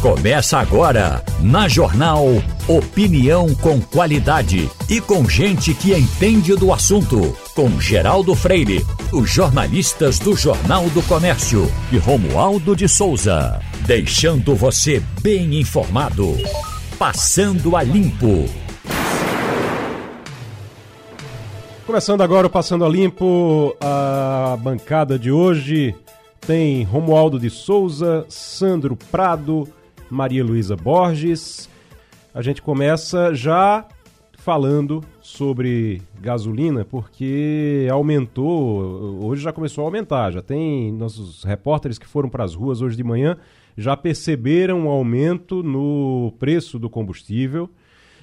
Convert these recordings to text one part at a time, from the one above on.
Começa agora, na Jornal Opinião com qualidade e com gente que entende do assunto. Com Geraldo Freire, os jornalistas do Jornal do Comércio e Romualdo de Souza. Deixando você bem informado. Passando a Limpo. Começando agora o Passando a Limpo, a bancada de hoje tem Romualdo de Souza, Sandro Prado, Maria Luísa Borges. A gente começa já falando sobre gasolina, porque aumentou, hoje já começou a aumentar, já tem nossos repórteres que foram para as ruas hoje de manhã já perceberam um aumento no preço do combustível.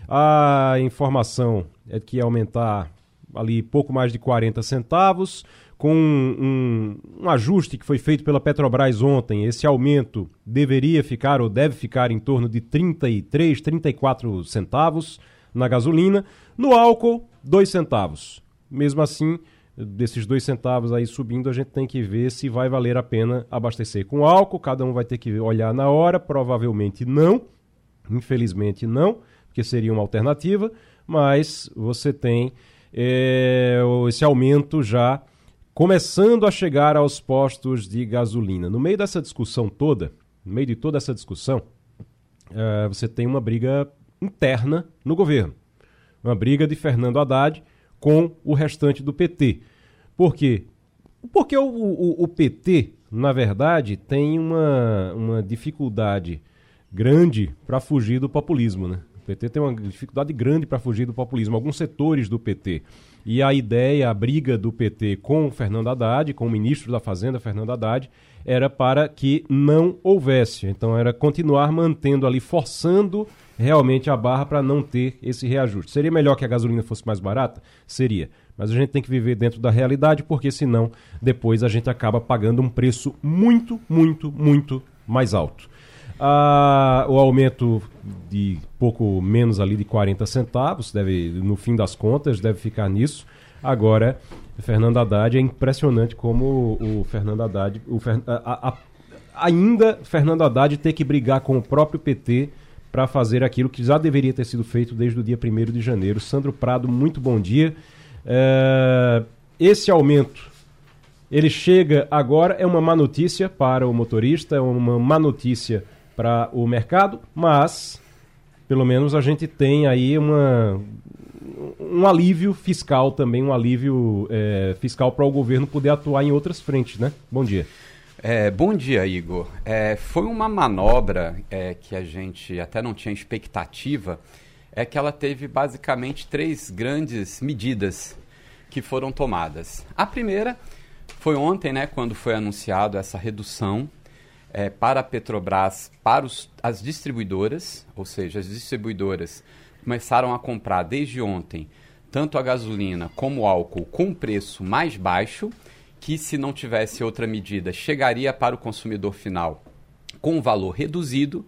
A informação é que ia aumentar ali pouco mais de 40 centavos com um, um, ajuste que foi feito pela Petrobras ontem, esse aumento deveria ficar ou deve ficar em torno de 33, 34 centavos na gasolina. No álcool, 2 centavos. Mesmo assim, desses 2 centavos aí subindo, a gente tem que ver se vai valer a pena abastecer com álcool. Cada um vai ter que olhar na hora, provavelmente não. Infelizmente não, porque seria uma alternativa, mas você tem é, esse aumento já começando a chegar aos postos de gasolina. No meio dessa discussão toda, no meio de toda essa discussão, uh, você tem uma briga interna no governo. Uma briga de Fernando Haddad com o restante do PT. Por quê? Porque o, o, o PT, na verdade, tem uma, uma dificuldade grande para fugir do populismo. Né? O PT tem uma dificuldade grande para fugir do populismo. Alguns setores do PT. E a ideia, a briga do PT com o Fernando Haddad, com o ministro da Fazenda, Fernando Haddad, era para que não houvesse. Então era continuar mantendo ali, forçando realmente a barra para não ter esse reajuste. Seria melhor que a gasolina fosse mais barata? Seria. Mas a gente tem que viver dentro da realidade, porque senão depois a gente acaba pagando um preço muito, muito, muito mais alto. Ah, o aumento de pouco menos ali de 40 centavos, deve, no fim das contas, deve ficar nisso. Agora, Fernando Haddad, é impressionante como o, Fernando Haddad, o, a, a, ainda Fernando Haddad ter que brigar com o próprio PT para fazer aquilo que já deveria ter sido feito desde o dia 1 de janeiro. Sandro Prado, muito bom dia. É, esse aumento, ele chega agora, é uma má notícia para o motorista, é uma má notícia para o mercado, mas pelo menos a gente tem aí uma, um alívio fiscal também, um alívio é, fiscal para o governo poder atuar em outras frentes, né? Bom dia. É, bom dia, Igor. É, foi uma manobra é, que a gente até não tinha expectativa, é que ela teve basicamente três grandes medidas que foram tomadas. A primeira foi ontem, né, quando foi anunciado essa redução é, para a Petrobras, para os, as distribuidoras, ou seja, as distribuidoras começaram a comprar desde ontem tanto a gasolina como o álcool com preço mais baixo, que se não tivesse outra medida chegaria para o consumidor final com valor reduzido,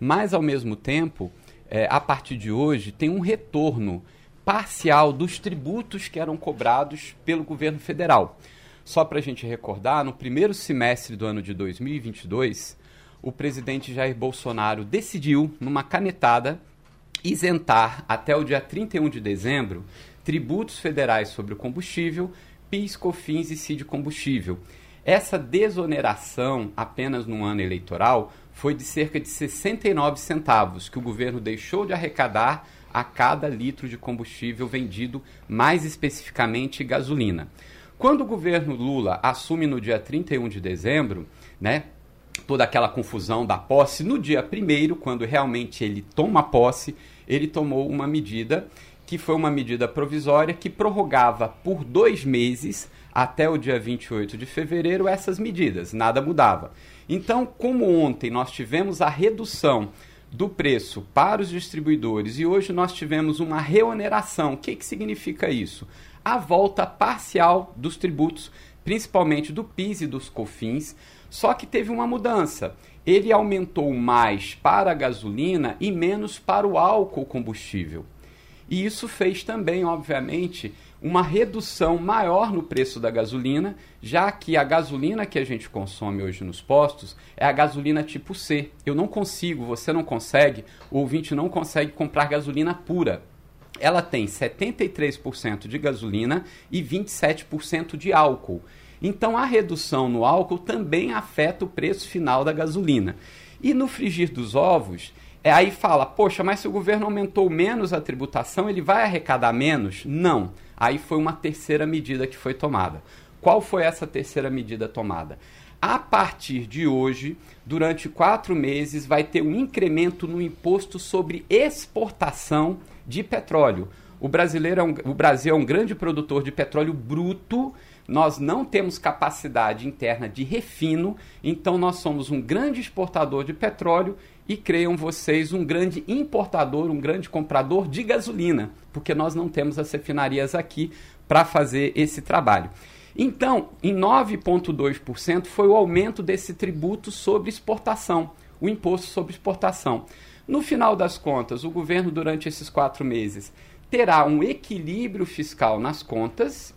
mas ao mesmo tempo, é, a partir de hoje, tem um retorno parcial dos tributos que eram cobrados pelo governo federal. Só para a gente recordar, no primeiro semestre do ano de 2022, o presidente Jair Bolsonaro decidiu, numa canetada, isentar até o dia 31 de dezembro tributos federais sobre o combustível, PIS, COFINS e CID combustível. Essa desoneração apenas no ano eleitoral foi de cerca de 69 centavos que o governo deixou de arrecadar a cada litro de combustível vendido, mais especificamente gasolina. Quando o governo Lula assume no dia 31 de dezembro, né, toda aquela confusão da posse, no dia 1 quando realmente ele toma posse, ele tomou uma medida que foi uma medida provisória que prorrogava por dois meses, até o dia 28 de fevereiro, essas medidas, nada mudava. Então, como ontem nós tivemos a redução do preço para os distribuidores e hoje nós tivemos uma reoneração, o que, que significa isso? A volta parcial dos tributos, principalmente do PIS e dos COFINS, só que teve uma mudança. Ele aumentou mais para a gasolina e menos para o álcool combustível. E isso fez também, obviamente, uma redução maior no preço da gasolina, já que a gasolina que a gente consome hoje nos postos é a gasolina tipo C. Eu não consigo, você não consegue, o ouvinte não consegue comprar gasolina pura. Ela tem 73% de gasolina e 27% de álcool. Então a redução no álcool também afeta o preço final da gasolina. E no frigir dos ovos, é, aí fala, poxa, mas se o governo aumentou menos a tributação, ele vai arrecadar menos? Não. Aí foi uma terceira medida que foi tomada. Qual foi essa terceira medida tomada? A partir de hoje, durante quatro meses, vai ter um incremento no imposto sobre exportação de petróleo. O, brasileiro é um, o Brasil é um grande produtor de petróleo bruto nós não temos capacidade interna de refino, então nós somos um grande exportador de petróleo e creiam vocês um grande importador, um grande comprador de gasolina, porque nós não temos as refinarias aqui para fazer esse trabalho. Então, em 9,2% foi o aumento desse tributo sobre exportação, o imposto sobre exportação. No final das contas, o governo, durante esses quatro meses, terá um equilíbrio fiscal nas contas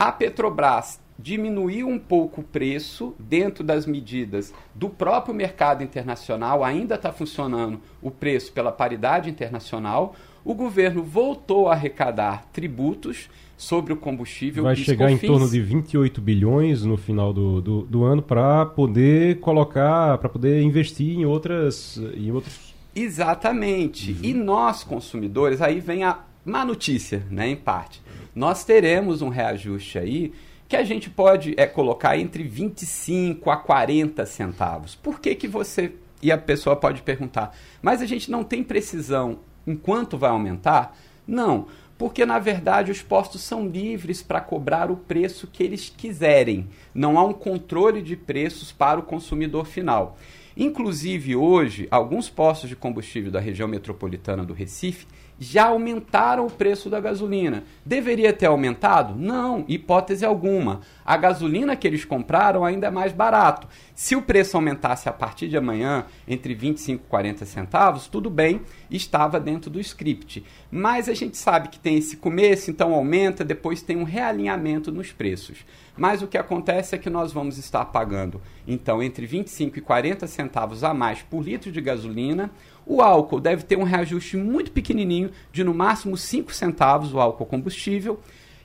a Petrobras diminuiu um pouco o preço dentro das medidas do próprio mercado internacional, ainda está funcionando o preço pela paridade internacional. O governo voltou a arrecadar tributos sobre o combustível. Vai chegar em torno de 28 bilhões no final do, do, do ano para poder colocar, para poder investir em outras. Em outros... Exatamente. Uhum. E nós, consumidores, aí vem a má notícia, né, em parte nós teremos um reajuste aí que a gente pode é, colocar entre 25 a 40 centavos. Por que, que você. E a pessoa pode perguntar, mas a gente não tem precisão em quanto vai aumentar? Não, porque na verdade os postos são livres para cobrar o preço que eles quiserem. Não há um controle de preços para o consumidor final. Inclusive hoje, alguns postos de combustível da região metropolitana do Recife já aumentaram o preço da gasolina. Deveria ter aumentado? Não, hipótese alguma. A gasolina que eles compraram ainda é mais barato. Se o preço aumentasse a partir de amanhã entre 25 e 40 centavos, tudo bem, estava dentro do script. Mas a gente sabe que tem esse começo, então aumenta, depois tem um realinhamento nos preços. Mas o que acontece é que nós vamos estar pagando, então, entre 25 e 40 centavos a mais por litro de gasolina o álcool deve ter um reajuste muito pequenininho, de no máximo 5 centavos, o álcool combustível.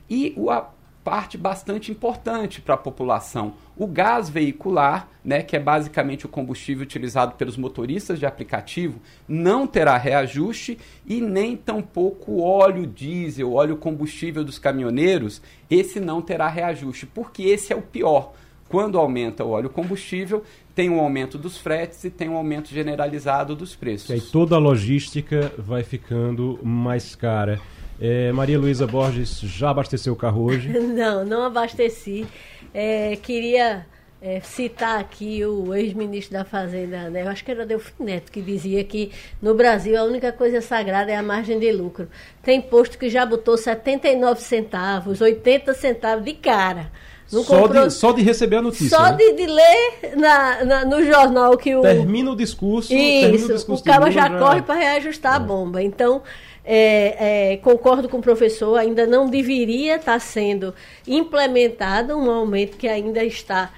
E a parte bastante importante para a população, o gás veicular, né, que é basicamente o combustível utilizado pelos motoristas de aplicativo, não terá reajuste e nem tampouco o óleo diesel, óleo combustível dos caminhoneiros, esse não terá reajuste, porque esse é o pior. Quando aumenta o óleo combustível, tem um aumento dos fretes e tem um aumento generalizado dos preços. E aí toda a logística vai ficando mais cara. É, Maria Luísa Borges já abasteceu o carro hoje? não, não abasteci. É, queria é, citar aqui o ex-ministro da Fazenda, né? eu acho que era Delfim Neto, que dizia que no Brasil a única coisa sagrada é a margem de lucro. Tem posto que já botou 79 centavos, 80 centavos de cara. Não só, comprou... de, só de receber a notícia. Só né? de, de, ler na, na, no jornal que o. Termina o discurso. Isso, o, discurso o cara já, já corre para reajustar é. a bomba. Então, é, é, concordo com o professor, ainda não deveria estar sendo implementado um aumento que ainda está.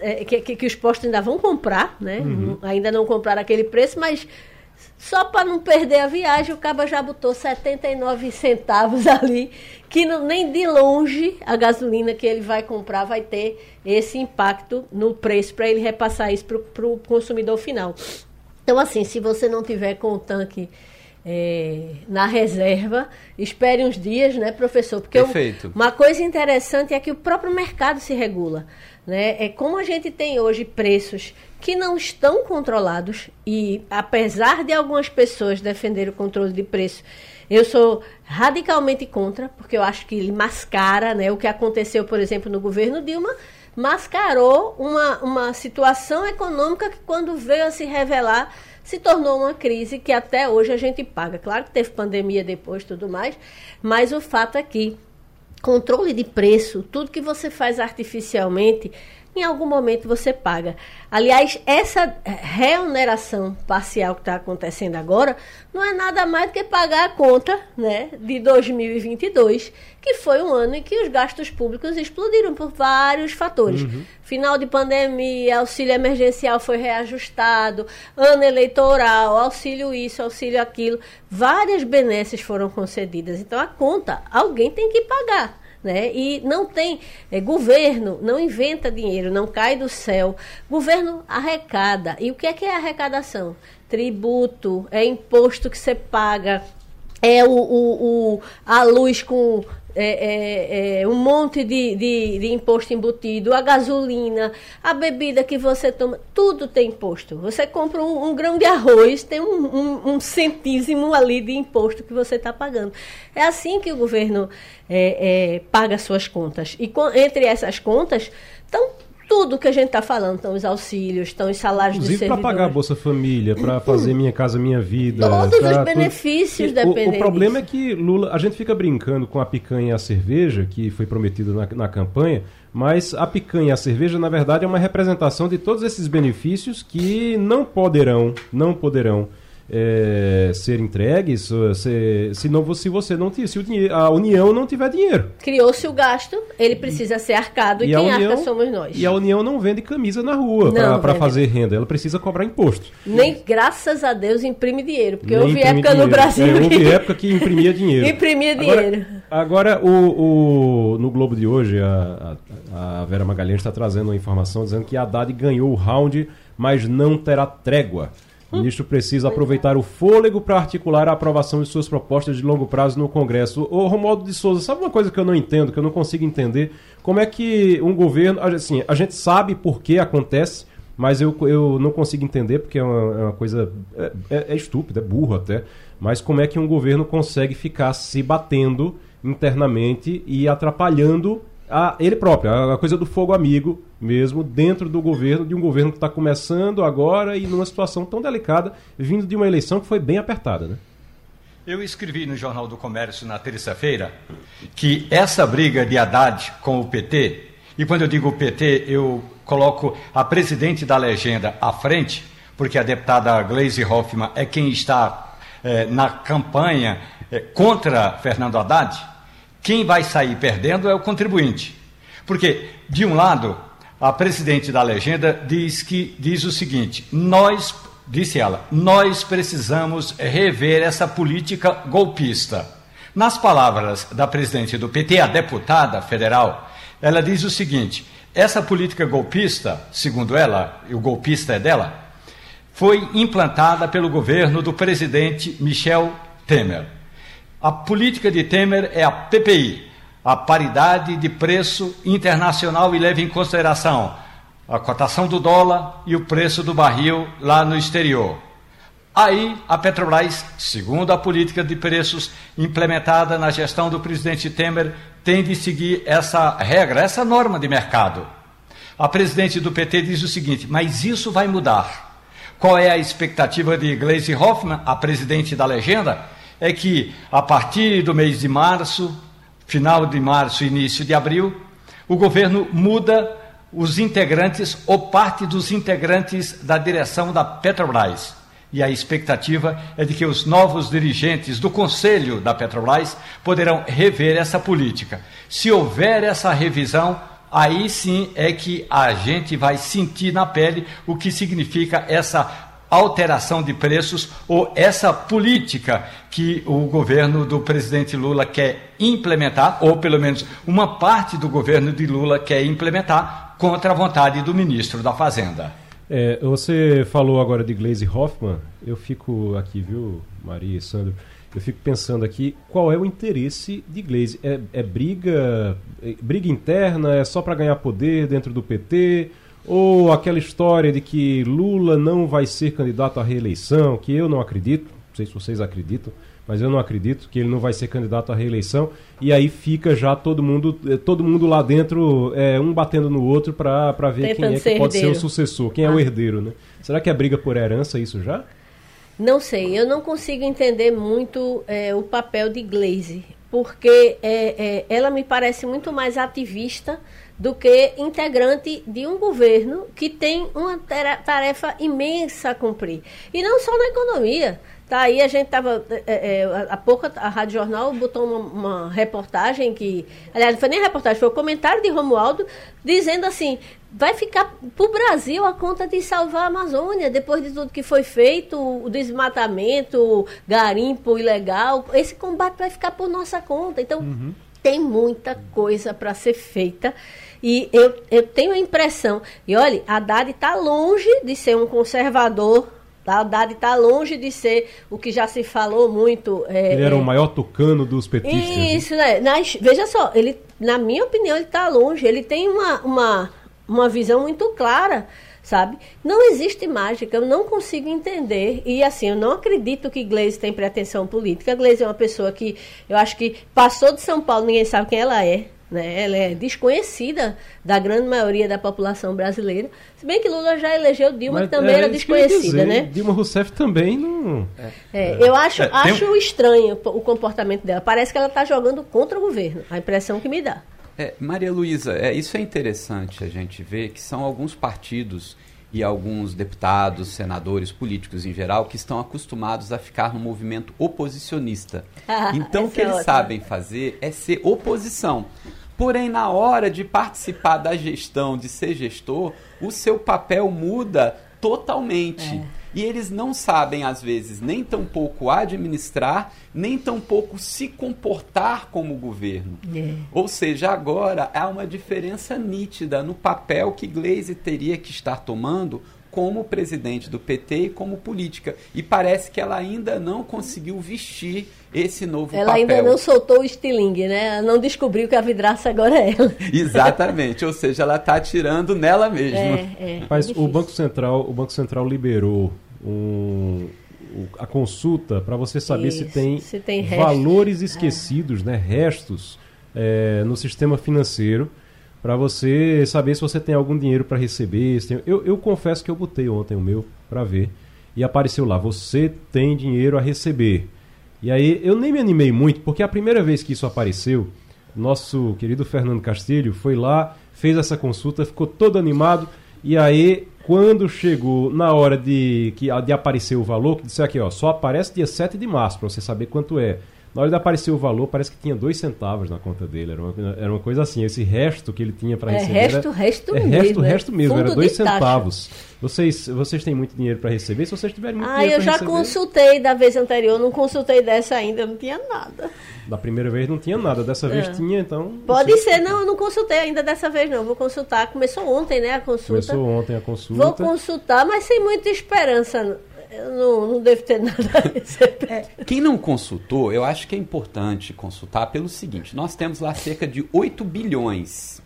É, que, que, que, os postos ainda vão comprar, né? Uhum. Ainda não compraram aquele preço, mas só para não perder a viagem, o Caba já botou 79 centavos ali, que não, nem de longe a gasolina que ele vai comprar vai ter esse impacto no preço para ele repassar isso para o consumidor final. Então, assim, se você não tiver com o tanque é, na reserva, espere uns dias, né, professor? Porque Perfeito. uma coisa interessante é que o próprio mercado se regula. Né? É como a gente tem hoje preços que não estão controlados e apesar de algumas pessoas defenderem o controle de preço, eu sou radicalmente contra, porque eu acho que ele mascara, né, o que aconteceu, por exemplo, no governo Dilma, mascarou uma, uma situação econômica que quando veio a se revelar se tornou uma crise que até hoje a gente paga. Claro que teve pandemia depois, tudo mais, mas o fato é que controle de preço, tudo que você faz artificialmente, em algum momento você paga. Aliás, essa reoneração parcial que está acontecendo agora não é nada mais do que pagar a conta né, de 2022, que foi um ano em que os gastos públicos explodiram por vários fatores. Uhum. Final de pandemia, auxílio emergencial foi reajustado, ano eleitoral, auxílio isso, auxílio aquilo. Várias benesses foram concedidas. Então, a conta, alguém tem que pagar. Né? E não tem é, governo, não inventa dinheiro, não cai do céu. Governo arrecada. E o que é que é arrecadação? Tributo, é imposto que você paga, é o, o, o a luz com é, é, é, um monte de, de, de, imposto embutido, a gasolina, a bebida que você toma, tudo tem imposto. Você compra um, um grão de arroz, tem um, um, um, centísimo ali de imposto que você está pagando. É assim que o governo é, é, paga suas contas. E com, entre essas contas estão tudo que a gente está falando, estão os auxílios, estão os salários Inclusive de servidores. para pagar a Bolsa Família, para fazer Minha Casa Minha Vida. Todos os benefícios tudo. O, o problema é que Lula, a gente fica brincando com a picanha e a cerveja, que foi prometido na, na campanha, mas a picanha e a cerveja, na verdade, é uma representação de todos esses benefícios que não poderão, não poderão é, ser entregues se, se, não, se você não se o dinheiro, a União não tiver dinheiro. Criou-se o gasto, ele precisa ser arcado e, e quem União, arca somos nós. E a União não vende camisa na rua para fazer renda, ela precisa cobrar impostos. Nem, graças a Deus, imprime dinheiro, porque Nem houve época dinheiro. no Brasil. É, houve época que imprimia dinheiro. imprimia dinheiro. Agora, agora o, o, no Globo de hoje, a, a, a Vera Magalhães está trazendo uma informação dizendo que a Haddad ganhou o round, mas não terá trégua. O ministro precisa aproveitar o fôlego para articular a aprovação de suas propostas de longo prazo no Congresso. Ô Romualdo de Souza, sabe uma coisa que eu não entendo, que eu não consigo entender? Como é que um governo. Assim, a gente sabe por que acontece, mas eu, eu não consigo entender, porque é uma, é uma coisa. É, é, é estúpida, é burro até. Mas como é que um governo consegue ficar se batendo internamente e atrapalhando a ele próprio, a, coisa do fogo amigo mesmo, dentro do governo, de um governo que está começando agora e numa situação tão delicada, vindo de uma eleição que foi bem apertada, né? Eu escrevi no Jornal do Comércio na terça-feira que essa briga de Haddad com o PT, e quando eu digo PT, eu coloco a presidente da legenda à frente, porque a deputada Gleisi Hoffmann é quem está é, na campanha é, contra Fernando Haddad, quem vai sair perdendo é o contribuinte. Porque, de um lado, a presidente da legenda diz que diz o seguinte: nós, disse ela, nós precisamos rever essa política golpista. Nas palavras da presidente do PT, a deputada federal, ela diz o seguinte: essa política golpista, segundo ela, e o golpista é dela, foi implantada pelo governo do presidente Michel Temer. A política de Temer é a PPI, a paridade de preço internacional e leva em consideração a cotação do dólar e o preço do barril lá no exterior. Aí a Petrobras, segundo a política de preços implementada na gestão do presidente Temer, tem de seguir essa regra, essa norma de mercado. A presidente do PT diz o seguinte: mas isso vai mudar. Qual é a expectativa de Gleisi Hoffmann, a presidente da legenda? É que a partir do mês de março, final de março, início de abril, o governo muda os integrantes ou parte dos integrantes da direção da Petrobras. E a expectativa é de que os novos dirigentes do conselho da Petrobras poderão rever essa política. Se houver essa revisão, aí sim é que a gente vai sentir na pele o que significa essa alteração de preços ou essa política que o governo do presidente Lula quer implementar, ou pelo menos uma parte do governo de Lula quer implementar, contra a vontade do ministro da Fazenda. É, você falou agora de Glaze Hoffman, eu fico aqui, viu, Maria e Sandro, eu fico pensando aqui qual é o interesse de Glaze. É, é briga, é, briga interna, é só para ganhar poder dentro do PT? Ou aquela história de que Lula não vai ser candidato à reeleição, que eu não acredito, não sei se vocês acreditam, mas eu não acredito que ele não vai ser candidato à reeleição. E aí fica já todo mundo, eh, todo mundo lá dentro, é, um batendo no outro para ver Tentando quem é que pode ser o sucessor, quem ah. é o ah. herdeiro, né? Será que é briga por herança isso já? Não sei, eu não consigo entender muito é, o papel de Glaze, porque é, ela me parece muito mais ativista do que integrante de um governo que tem uma tarefa imensa a cumprir. E não só na economia. Tá aí, a gente estava. É, é, há pouco a Rádio Jornal botou uma, uma, reportagem que. Aliás, não foi nem reportagem, foi o um comentário de Romualdo dizendo assim: vai ficar para o Brasil a conta de salvar a Amazônia, depois de tudo que foi feito, o desmatamento, o garimpo ilegal. Esse combate vai ficar por nossa conta. Então, uhum. tem muita coisa para ser feita. E eu, eu tenho a impressão, e olha, Haddad está longe de ser um conservador Tá? A Haddad está longe de ser o que já se falou muito. É, ele era é... o maior tucano dos petistas. Isso, né? Nas, veja só, ele, na minha opinião, ele está longe. Ele tem uma, uma, uma visão muito clara, sabe? Não existe mágica, eu não consigo entender. E assim, eu não acredito que Gleisi tem pretensão política. Gleisi é uma pessoa que eu acho que passou de São Paulo, ninguém sabe quem ela é. Né? Ela é desconhecida da grande maioria da população brasileira. Se bem que Lula já elegeu Dilma, Mas, que também é, era desconhecida, dizer, né? Dilma Rousseff também não. É, é, eu acho, é, acho tem... estranho o comportamento dela. Parece que ela está jogando contra o governo. A impressão que me dá. É, Maria Luísa, é, isso é interessante a gente ver que são alguns partidos e alguns deputados, senadores, políticos em geral, que estão acostumados a ficar no movimento oposicionista. Ah, então, o que eles sabem fazer é ser oposição. Porém, na hora de participar da gestão, de ser gestor, o seu papel muda totalmente. É. E eles não sabem, às vezes, nem tão pouco administrar, nem tão pouco se comportar como governo. É. Ou seja, agora há uma diferença nítida no papel que Glaze teria que estar tomando como presidente do PT e como política. E parece que ela ainda não conseguiu vestir esse novo ela papel. Ela ainda não soltou o estilingue, né? Ela não descobriu que a vidraça agora é ela. Exatamente, ou seja, ela está atirando nela mesma. É, é, Mas é o Banco Central, o Banco Central liberou um, a consulta para você saber Isso, se tem, se tem valores esquecidos, né, restos é, no sistema financeiro para você saber se você tem algum dinheiro para receber. Tem... Eu, eu confesso que eu botei ontem o meu para ver e apareceu lá: você tem dinheiro a receber. E aí eu nem me animei muito, porque a primeira vez que isso apareceu, nosso querido Fernando Castilho foi lá, fez essa consulta, ficou todo animado. E aí, quando chegou na hora de, que, de aparecer o valor, que disse aqui, ó, só aparece dia 7 de março, para você saber quanto é. Na hora de aparecer o valor, parece que tinha dois centavos na conta dele. Era uma, era uma coisa assim. Esse resto que ele tinha para é, receber. Resto, era, resto é, mesmo. Resto, resto mesmo. Era dois centavos. Vocês, vocês têm muito dinheiro para receber? Se vocês tiverem muito ah, dinheiro para receber. Ah, eu já consultei da vez anterior, não consultei dessa ainda, não tinha nada. Da primeira vez não tinha nada, dessa vez é. tinha, então. Pode ser, não, eu não consultei ainda dessa vez, não. Vou consultar. Começou ontem, né, a consulta. Começou ontem a consulta. Vou consultar, mas sem muita esperança eu não, não devo ter nada a receber. É, quem não consultou, eu acho que é importante consultar pelo seguinte: nós temos lá cerca de 8 bilhões.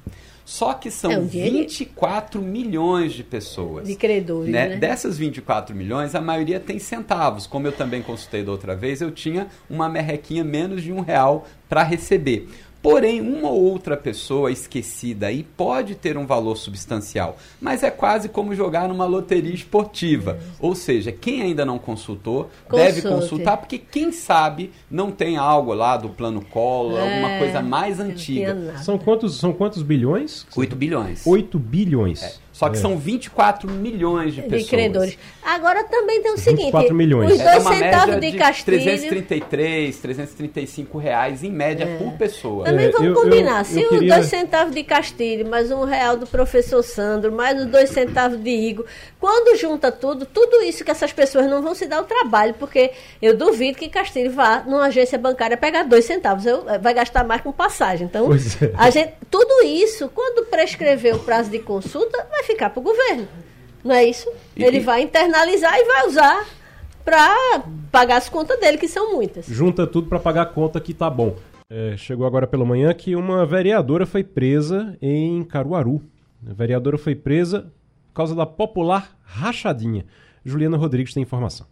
Só que são é um 24 milhões de pessoas. De credores, né? né? Dessas 24 milhões, a maioria tem centavos. Como eu também consultei da outra vez, eu tinha uma merrequinha menos de um real para receber. Porém, uma ou outra pessoa esquecida aí pode ter um valor substancial, mas é quase como jogar numa loteria esportiva. Ou seja, quem ainda não consultou Consulte. deve consultar, porque quem sabe não tem algo lá do plano Collor, é, alguma coisa mais antiga. São quantos, são quantos bilhões? 8 bilhões. 8 bilhões. É. Só que é. são 24 milhões de pessoas. De credores. Agora também tem o seguinte: 24 milhões. os dois é centavos de, de Castilho. 333, 335 reais em média é. por pessoa. Também vamos eu, combinar. Eu, Se eu os queria... dois centavos de Castilho, mais um real do professor Sandro, mais os dois centavos de Igor, quando junta tudo, tudo isso que essas pessoas não vão se dar o trabalho, porque eu duvido que Castilho vá numa agência bancária pegar dois centavos. Eu, eh, vai gastar mais com passagem. Então, é. a gente, tudo isso, quando prescrever o prazo de consulta, vai ficar para o governo. Não é isso? E, Ele vai internalizar e vai usar para pagar as contas dele, que são muitas. Junta tudo para pagar a conta que tá bom. É, chegou agora pela manhã que uma vereadora foi presa em Caruaru. A vereadora foi presa por causa da popular rachadinha. Juliana Rodrigues tem informação.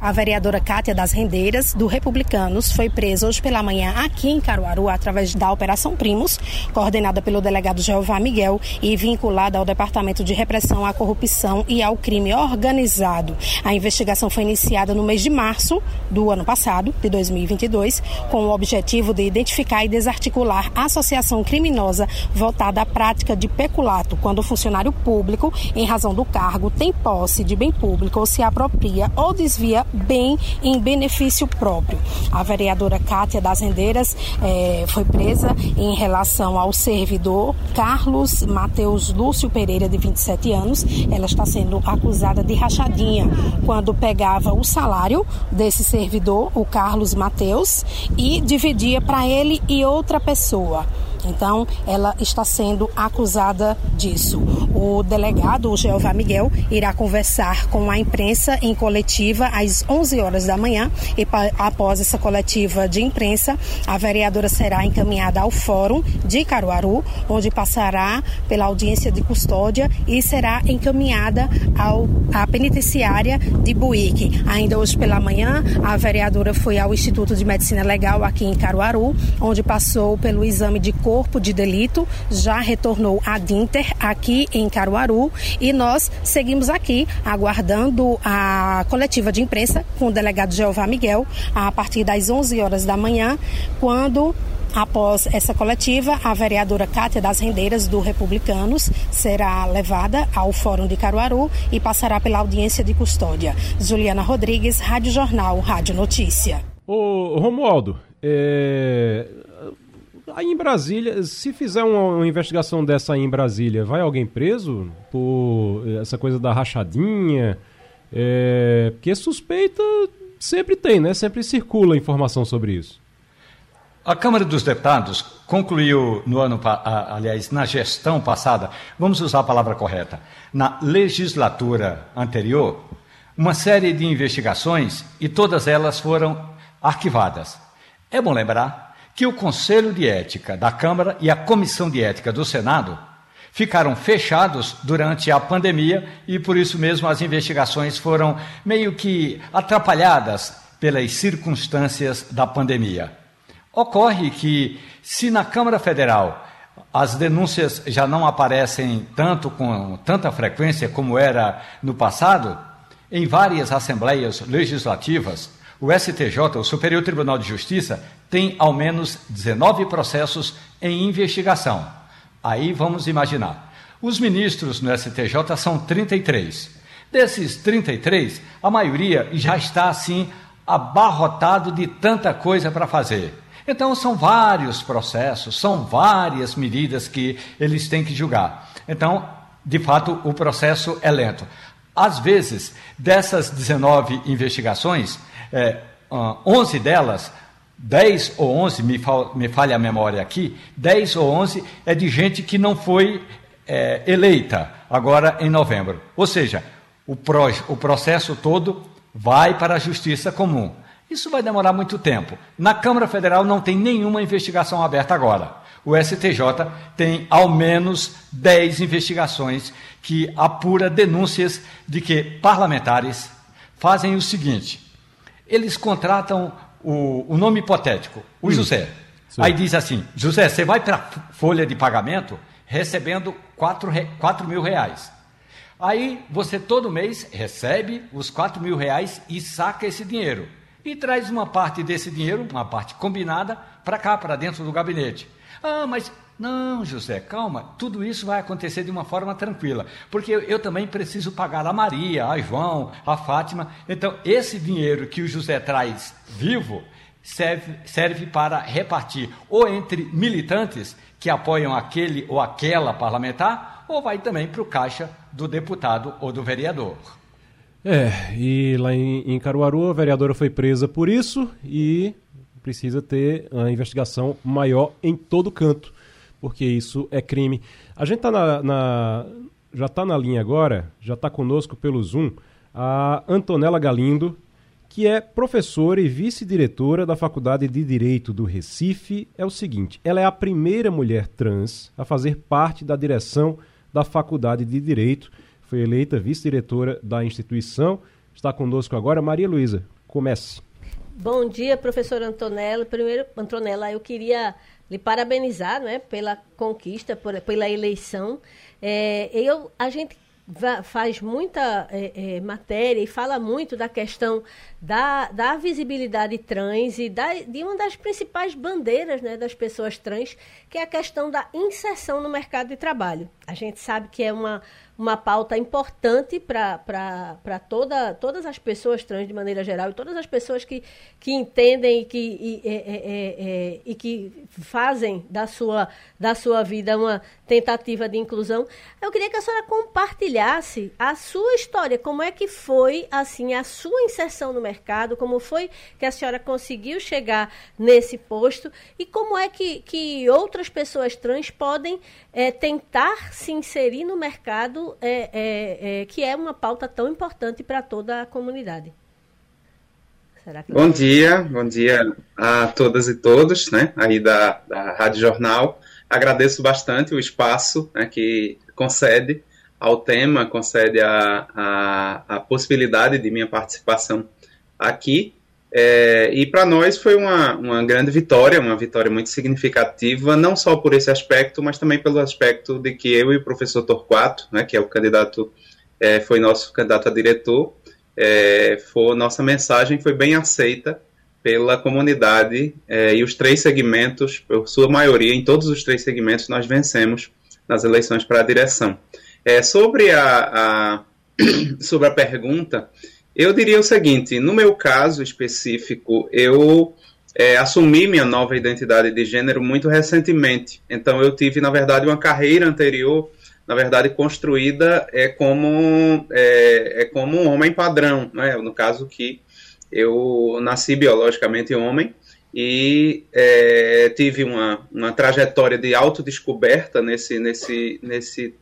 A vereadora Cátia das Rendeiras, do Republicanos, foi presa hoje pela manhã aqui em Caruaru através da Operação Primos, coordenada pelo delegado Jeová Miguel e vinculada ao Departamento de Repressão à Corrupção e ao Crime Organizado. A investigação foi iniciada no mês de março do ano passado, de 2022, com o objetivo de identificar e desarticular a associação criminosa voltada à prática de peculato, quando o funcionário público, em razão do cargo, tem posse de bem público ou se apropria ou desvia bem em benefício próprio. A vereadora Cátia das Rendeiras eh, foi presa em relação ao servidor Carlos Mateus Lúcio Pereira, de 27 anos. Ela está sendo acusada de rachadinha quando pegava o salário desse servidor, o Carlos Mateus, e dividia para ele e outra pessoa. Então, ela está sendo acusada disso. O delegado, o Jeová Miguel, irá conversar com a imprensa em coletiva às 11 horas da manhã e após essa coletiva de imprensa, a vereadora será encaminhada ao Fórum de Caruaru, onde passará pela audiência de custódia e será encaminhada ao, à penitenciária de Buíque. Ainda hoje pela manhã, a vereadora foi ao Instituto de Medicina Legal aqui em Caruaru, onde passou pelo exame de corpo corpo de delito já retornou a Dinter aqui em Caruaru e nós seguimos aqui aguardando a coletiva de imprensa com o delegado Jeová Miguel a partir das 11 horas da manhã, quando Após essa coletiva, a vereadora Cátia das Rendeiras, do Republicanos, será levada ao Fórum de Caruaru e passará pela audiência de custódia. Juliana Rodrigues, Rádio Jornal, Rádio Notícia. Ô, Romualdo, é... Aí em Brasília, se fizer uma, uma, investigação dessa aí em Brasília, vai alguém preso por essa coisa da rachadinha? É, porque suspeita sempre tem, né? Sempre circula informação sobre isso. A Câmara dos Deputados concluiu no ano, aliás, na gestão passada, vamos usar a palavra correta, na legislatura anterior, uma série de investigações e todas elas foram arquivadas. É bom lembrar que o Conselho de Ética da Câmara e a Comissão de Ética do Senado ficaram fechados durante a pandemia e por isso mesmo as investigações foram meio que atrapalhadas pelas circunstâncias da pandemia. Ocorre que, se na Câmara Federal as denúncias já não aparecem tanto com tanta frequência como era no passado, em várias assembleias legislativas, o STJ, o Superior Tribunal de Justiça, tem ao menos 19 processos em investigação. Aí vamos imaginar. Os ministros no STJ são 33. Desses 33, a maioria já está assim abarrotado de tanta coisa para fazer. Então são vários processos, são várias medidas que eles têm que julgar. Então, de fato, o processo é lento. Às vezes, dessas 19 investigações, é, 11 delas, 10 ou 11, me, fal, me falha a memória aqui, 10 ou 11 é de gente que não foi é, eleita agora em novembro. Ou seja, o, pro, o processo todo vai para a justiça comum. Isso vai demorar muito tempo. Na Câmara Federal não tem nenhuma investigação aberta agora. O STJ tem ao menos 10 investigações que apura denúncias de que parlamentares fazem o seguinte: eles contratam o, o nome hipotético, o hum. José. Sim. Aí diz assim: José, você vai para a folha de pagamento recebendo 4, 4 mil reais. Aí você todo mês recebe os 4 mil reais e saca esse dinheiro. E traz uma parte desse dinheiro, uma parte combinada, para cá, para dentro do gabinete. Ah, mas não, José, calma, tudo isso vai acontecer de uma forma tranquila, porque eu, eu, também preciso pagar a Maria, a João, a Fátima. Então, esse dinheiro que o José traz vivo serve, serve para repartir ou entre militantes que apoiam aquele ou aquela parlamentar, ou vai também para o caixa do deputado ou do vereador. É, e lá em, em Caruaru a vereadora foi presa por isso e precisa ter uma investigação maior em todo canto porque isso é crime. A gente tá na, na já está na linha agora, já está conosco pelo Zoom, a Antonella Galindo, que é professora e vice-diretora da Faculdade de Direito do Recife. É o seguinte, ela é a primeira mulher trans a fazer parte da direção da Faculdade de Direito, foi eleita vice-diretora da instituição está conosco agora. Maria Luísa, comece. Bom dia, professor Antonella. Primeiro, Antonella, eu queria lhe parabenizar né, pela conquista, por, pela eleição. É, eu, a gente faz muita é, é, matéria e fala muito da questão da, da visibilidade trans e da, de uma das principais bandeiras né, das pessoas trans, que é a questão da inserção no mercado de trabalho. A gente sabe que é uma, uma pauta importante para toda, todas as pessoas trans de maneira geral e todas as pessoas que, que entendem e que, e, é, é, é, e que fazem da sua, da sua vida uma tentativa de inclusão. Eu queria que a senhora compartilhasse a sua história, como é que foi assim a sua inserção no mercado, como foi que a senhora conseguiu chegar nesse posto e como é que, que outras pessoas trans podem é, tentar se inserir no mercado, é, é, é, que é uma pauta tão importante para toda a comunidade. bom dia, bom dia a todas e todos, né, aí da, da Rádio Jornal. Agradeço bastante o espaço né, que concede ao tema, concede a, a, a possibilidade de minha participação aqui. É, e para nós foi uma, uma grande vitória, uma vitória muito significativa, não só por esse aspecto, mas também pelo aspecto de que eu e o professor Torquato, né, que é o candidato, é, foi nosso candidato a diretor, é, foi, nossa mensagem foi bem aceita pela comunidade é, e os três segmentos, por sua maioria, em todos os três segmentos, nós vencemos nas eleições para a direção. É, sobre, a, a, sobre a pergunta, eu diria o seguinte: no meu caso específico, eu é, assumi minha nova identidade de gênero muito recentemente. Então, eu tive, na verdade, uma carreira anterior, na verdade, construída é como, é, é como um homem padrão. Né? No caso que eu nasci biologicamente homem e é, tive uma, uma trajetória de autodescoberta nesse, nesse, nesse,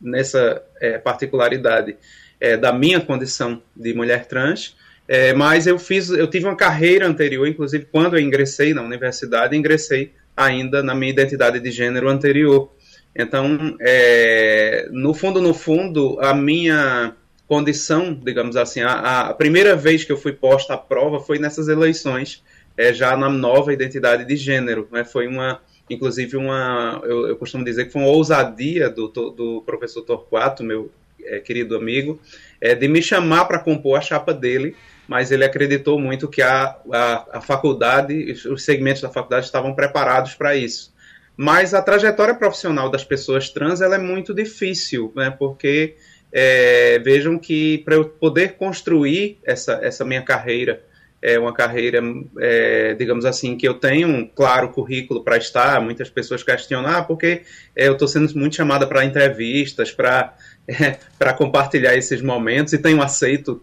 nessa é, particularidade é, da minha condição de mulher trans, é, mas eu fiz, eu tive uma carreira anterior, inclusive quando eu ingressei na universidade, ingressei ainda na minha identidade de gênero anterior. Então, é, no fundo, no fundo, a minha condição, digamos assim, a, a, primeira vez que eu fui posta à prova foi nessas eleições, é, já na nova identidade de gênero. Né? Foi uma, inclusive, uma, eu, eu costumo dizer que foi uma ousadia do, do professor Torquato, meu é, querido amigo, é, de me chamar para compor a chapa dele, mas ele acreditou muito que a, a, a faculdade, os segmentos da faculdade estavam preparados para isso. Mas a trajetória profissional das pessoas trans ela é muito difícil, né? porque é, vejam que para eu poder construir essa, essa minha carreira, é uma carreira, é, digamos assim, que eu tenho um claro currículo para estar. Muitas pessoas questionam, ah, porque eu estou sendo muito chamada para entrevistas, para para compartilhar esses momentos e tenho aceito,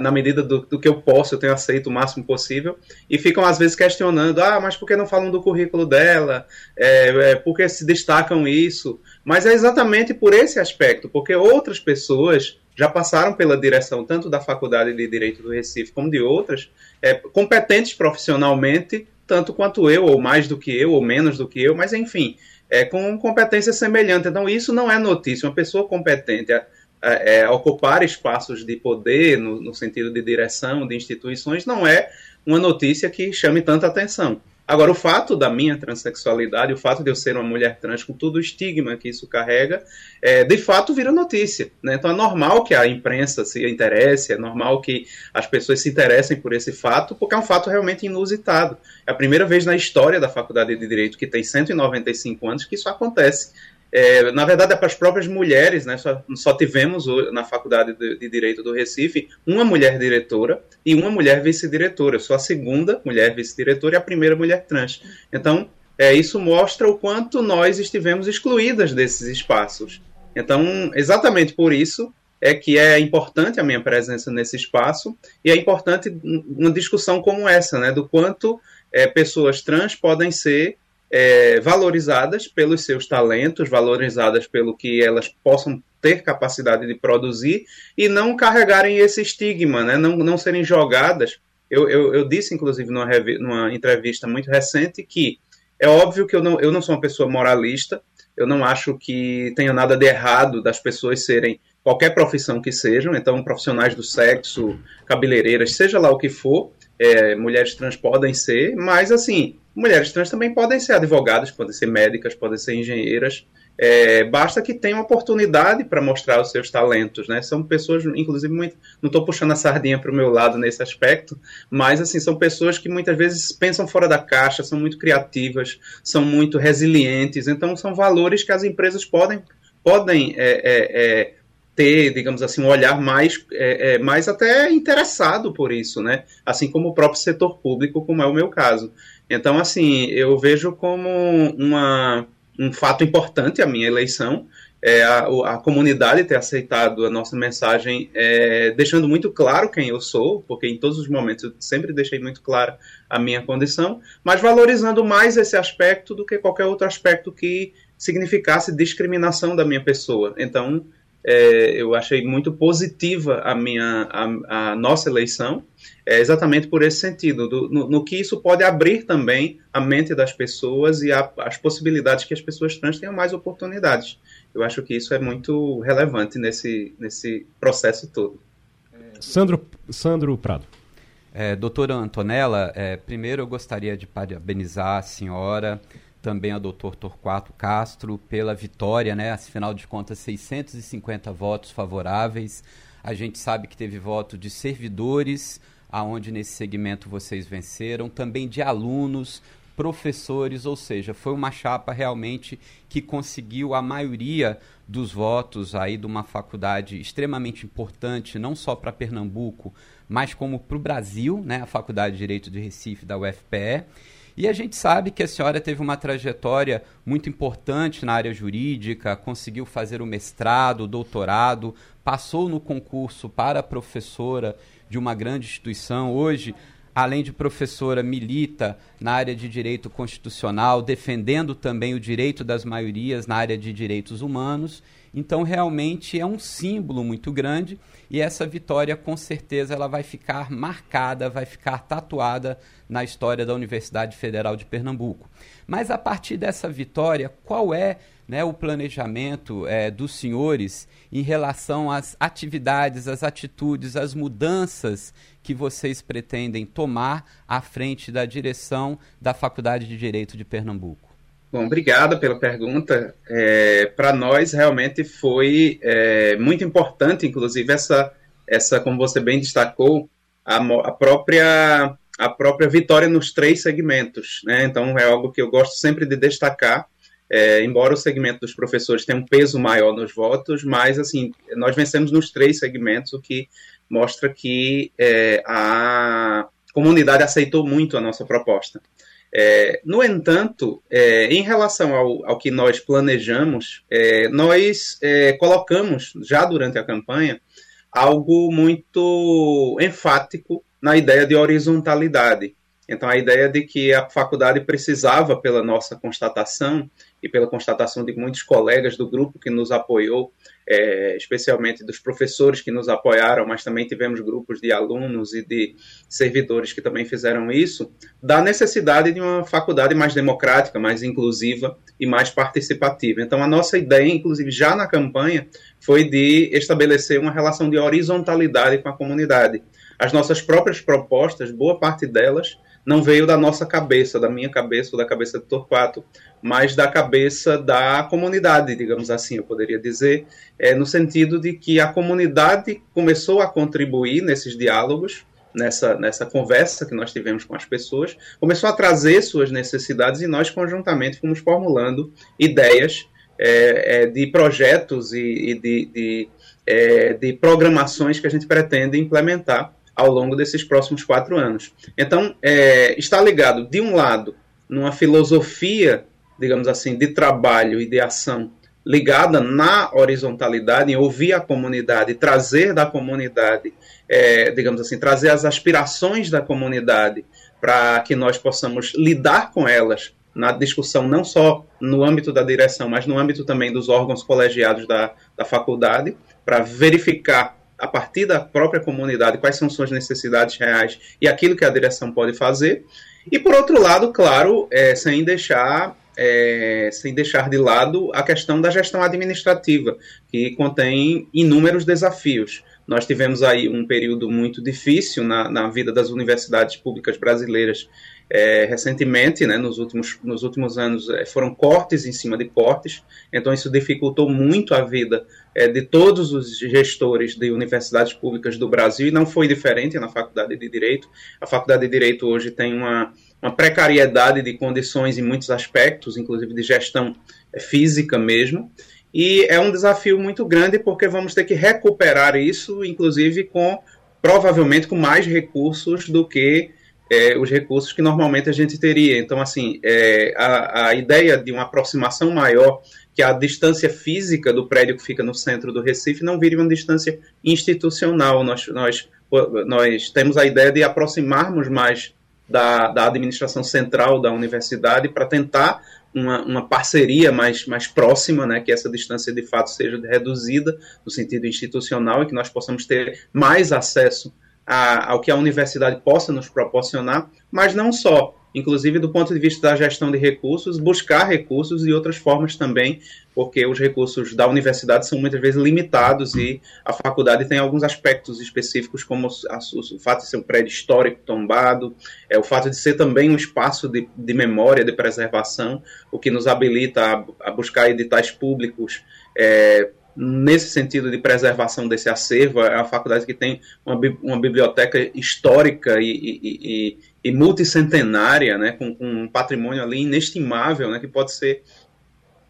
na medida do, do, que eu posso, eu tenho aceito o máximo possível. E ficam às vezes questionando: ah, mas por que não falam do currículo dela? É, é, por que se destacam isso? Mas é exatamente por esse aspecto, porque outras pessoas já passaram pela direção tanto da Faculdade de Direito do Recife como de outras, é, competentes profissionalmente, tanto quanto eu, ou mais do que eu, ou menos do que eu, mas enfim, é, com competência semelhante. Então, isso não é notícia. Uma pessoa competente a, a, é, a ocupar espaços de poder, no, no, sentido de direção de instituições, não é uma notícia que chame tanta atenção. Agora, o fato da minha transexualidade, o fato de eu ser uma mulher trans, com todo o estigma que isso carrega, é, de fato vira notícia. Né? Então é normal que a imprensa se interesse, é normal que as pessoas se interessem por esse fato, porque é um fato realmente inusitado. É a primeira vez na história da Faculdade de Direito, que tem 195 anos, que isso acontece. É, na verdade, é para as próprias mulheres, né? Só, só tivemos na Faculdade de, Direito do Recife uma mulher diretora e uma mulher vice-diretora. Sou a segunda mulher vice-diretora e a primeira mulher trans. Então, é, isso mostra o quanto nós estivemos excluídas desses espaços. Então, exatamente por isso é que é importante a minha presença nesse espaço e é importante uma discussão como essa, né? Do quanto é, pessoas trans podem ser é, valorizadas pelos seus talentos, valorizadas pelo que elas possam ter capacidade de produzir e não carregarem esse estigma, né? não, não serem jogadas. Eu, eu, eu disse, inclusive, numa, numa entrevista muito recente, que é óbvio que eu não, eu não sou uma pessoa moralista, eu não acho que tenha nada de errado das pessoas serem qualquer profissão que sejam, então profissionais do sexo, cabeleireiras, seja lá o que for, é, mulheres trans podem ser, mas assim, mulheres trans também podem ser advogadas, podem ser médicas, podem ser engenheiras, é, basta que tenham oportunidade para mostrar os seus talentos, né? São pessoas, inclusive, muito. Não estou puxando a sardinha para o meu lado nesse aspecto, mas assim são pessoas que muitas vezes pensam fora da caixa, são muito criativas, são muito resilientes. Então, são valores que as empresas podem podem é, é, é ter, digamos assim, um olhar mais, é, é, mais até interessado por isso, né? Assim como o próprio setor público, como é o meu caso. Então, assim, eu vejo como uma um fato importante a minha eleição, é a, a, comunidade ter aceitado a nossa mensagem, é, deixando muito claro quem eu sou, porque em todos os momentos eu sempre deixei muito clara a minha condição, mas valorizando mais esse aspecto do que qualquer outro aspecto que significasse discriminação da minha pessoa. Então, é, eu achei muito positiva a minha a, a nossa eleição é exatamente por esse sentido do, no, no, que isso pode abrir também a mente das pessoas e a, as possibilidades que as pessoas trans tenham mais oportunidades eu acho que isso é muito relevante nesse nesse processo todo Sandro Sandro Prado é, doutora Antonella é, primeiro eu gostaria de parabenizar a senhora também ao doutor Torquato Castro pela vitória, né? Afinal de contas, 650 votos favoráveis. A gente sabe que teve voto de servidores, aonde nesse segmento vocês venceram, também de alunos, professores, ou seja, foi uma chapa realmente que conseguiu a maioria dos votos aí de uma faculdade extremamente importante, não só para Pernambuco, mas como para o Brasil, né, a Faculdade de Direito de Recife da UFPE. E a gente sabe que a senhora teve uma trajetória muito importante na área jurídica, conseguiu fazer o mestrado, o doutorado, passou no concurso para professora de uma grande instituição. Hoje, além de professora, milita na área de direito constitucional, defendendo também o direito das maiorias na área de direitos humanos. Então, realmente é um símbolo muito grande e essa vitória, com certeza, ela vai ficar marcada, vai ficar tatuada na história da Universidade Federal de Pernambuco. Mas a partir dessa vitória, qual é né, o planejamento é, dos senhores em relação às atividades, às atitudes, às mudanças que vocês pretendem tomar à frente da direção da Faculdade de Direito de Pernambuco? Bom, obrigada pela pergunta. É, Para nós, realmente foi é, muito importante, inclusive, essa, essa, como você bem destacou, a, a, própria, a própria vitória nos três segmentos. Né? Então, é algo que eu gosto sempre de destacar, é, embora o segmento dos professores tenha um peso maior nos votos, mas, assim, nós vencemos nos três segmentos, o que mostra que é, a comunidade aceitou muito a nossa proposta. É, no entanto, é, em relação ao, ao, que nós planejamos, é, nós é, colocamos, já durante a campanha, algo muito enfático na ideia de horizontalidade. Então, a ideia de que a faculdade precisava, pela nossa constatação e pela constatação de muitos colegas do grupo que nos apoiou, é, especialmente dos professores que nos apoiaram, mas também tivemos grupos de alunos e de servidores que também fizeram isso, da necessidade de uma faculdade mais democrática, mais inclusiva e mais participativa. Então, a nossa ideia, inclusive já na campanha, foi de estabelecer uma relação de horizontalidade com a comunidade. As nossas próprias propostas, boa parte delas, não veio da nossa cabeça, da minha cabeça ou da cabeça do Torquato, mas da cabeça da comunidade, digamos assim, eu poderia dizer, é, no sentido de que a comunidade começou a contribuir nesses diálogos, nessa, nessa conversa que nós tivemos com as pessoas, começou a trazer suas necessidades e nós conjuntamente fomos formulando ideias é, é, de projetos e, e de, de, é, de programações que a gente pretende implementar ao longo desses próximos quatro anos. Então, é, está ligado, de um lado, numa filosofia, digamos assim, de trabalho e de ação ligada na horizontalidade, em ouvir a comunidade, trazer da comunidade, é, digamos assim, trazer as aspirações da comunidade para que nós possamos lidar com elas na discussão, não só no âmbito da direção, mas no âmbito também dos órgãos colegiados da, da faculdade, para verificar a partir da própria comunidade quais são suas necessidades reais e aquilo que a direção pode fazer. E por outro lado, claro, é, sem deixar é, sem deixar de lado a questão da gestão administrativa, que contém inúmeros desafios. Nós tivemos aí um período muito difícil na, na vida das universidades públicas brasileiras é, recentemente, né, nos, últimos, nos últimos anos, é, foram cortes em cima de cortes, então isso dificultou muito a vida é, de todos os gestores de universidades públicas do Brasil, e não foi diferente na Faculdade de Direito. A Faculdade de Direito hoje tem uma, uma precariedade de condições em muitos aspectos, inclusive de gestão é, física mesmo, e é um desafio muito grande porque vamos ter que recuperar isso, inclusive com provavelmente com mais recursos do que é, os recursos que normalmente a gente teria. Então, assim, é, a, a ideia de uma aproximação maior, que a distância física do prédio que fica no centro do Recife não vire uma distância institucional. Nós, nós, nós temos a ideia de aproximarmos mais da, da administração central da universidade para tentar uma, uma, parceria mais, mais próxima, né, que essa distância de fato seja reduzida no sentido institucional e que nós possamos ter mais acesso a, ao que a universidade possa nos proporcionar, mas não só, inclusive do ponto de vista da gestão de recursos, buscar recursos de outras formas também, porque os recursos da universidade são muitas vezes limitados e a faculdade tem alguns aspectos específicos, como o fato de ser um prédio histórico tombado, é, o fato de ser também um espaço de, de memória, de preservação, o que nos habilita a, a buscar editais públicos. É, nesse sentido de preservação desse acervo, é a faculdade que tem uma, uma biblioteca histórica e, e, e, e multicentenária, né, com, com, um patrimônio ali inestimável, né, que pode ser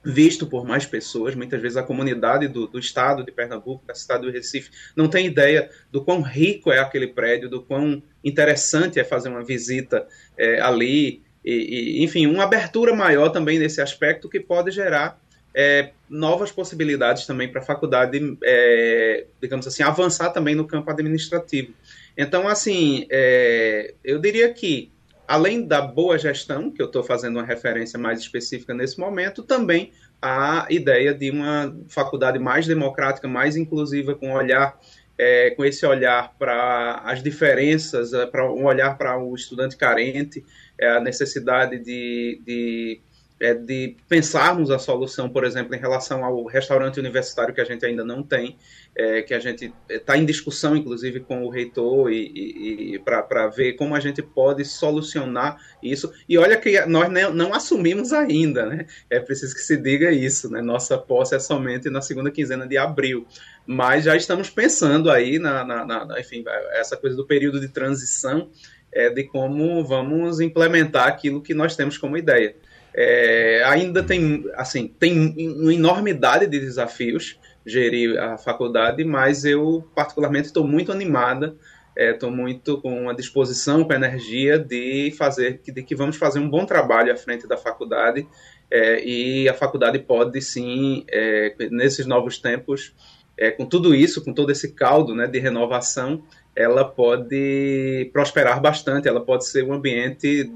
visto por mais pessoas. Muitas vezes a comunidade do, do estado de Pernambuco, da cidade do Recife, não tem ideia do quão rico é aquele prédio, do quão interessante é fazer uma visita é, ali, e, enfim, uma abertura maior também nesse aspecto que pode gerar é, novas possibilidades também para a faculdade, é, digamos assim, avançar também no campo administrativo. Então, assim, é, eu diria que, além da boa gestão, que eu estou fazendo uma referência mais específica nesse momento, também a ideia de uma faculdade mais democrática, mais inclusiva, com olhar é, com esse olhar para as diferenças, é, para um olhar para o estudante carente, é, a necessidade de, de é, de pensarmos a solução, por exemplo, em relação ao restaurante universitário que a gente ainda não tem, é, que a gente está em discussão, inclusive, com o reitor e, e, e para ver como a gente pode solucionar isso. E olha que nós não, não, assumimos ainda, né? É preciso que se diga isso, né? Nossa posse é somente na segunda quinzena de abril, mas já estamos pensando aí na, na, na enfim, essa coisa do período de transição é, de como vamos implementar aquilo que nós temos como ideia. É, ainda tem, assim, tem uma enormidade de desafios gerir a faculdade, mas eu particularmente estou muito animada, estou é, muito com uma disposição, com energia de fazer, de que vamos fazer um bom trabalho à frente da faculdade é, e a faculdade pode sim, é, nesses novos tempos, é, com tudo isso, com todo esse caldo né, de renovação, ela pode prosperar bastante, ela pode ser um ambiente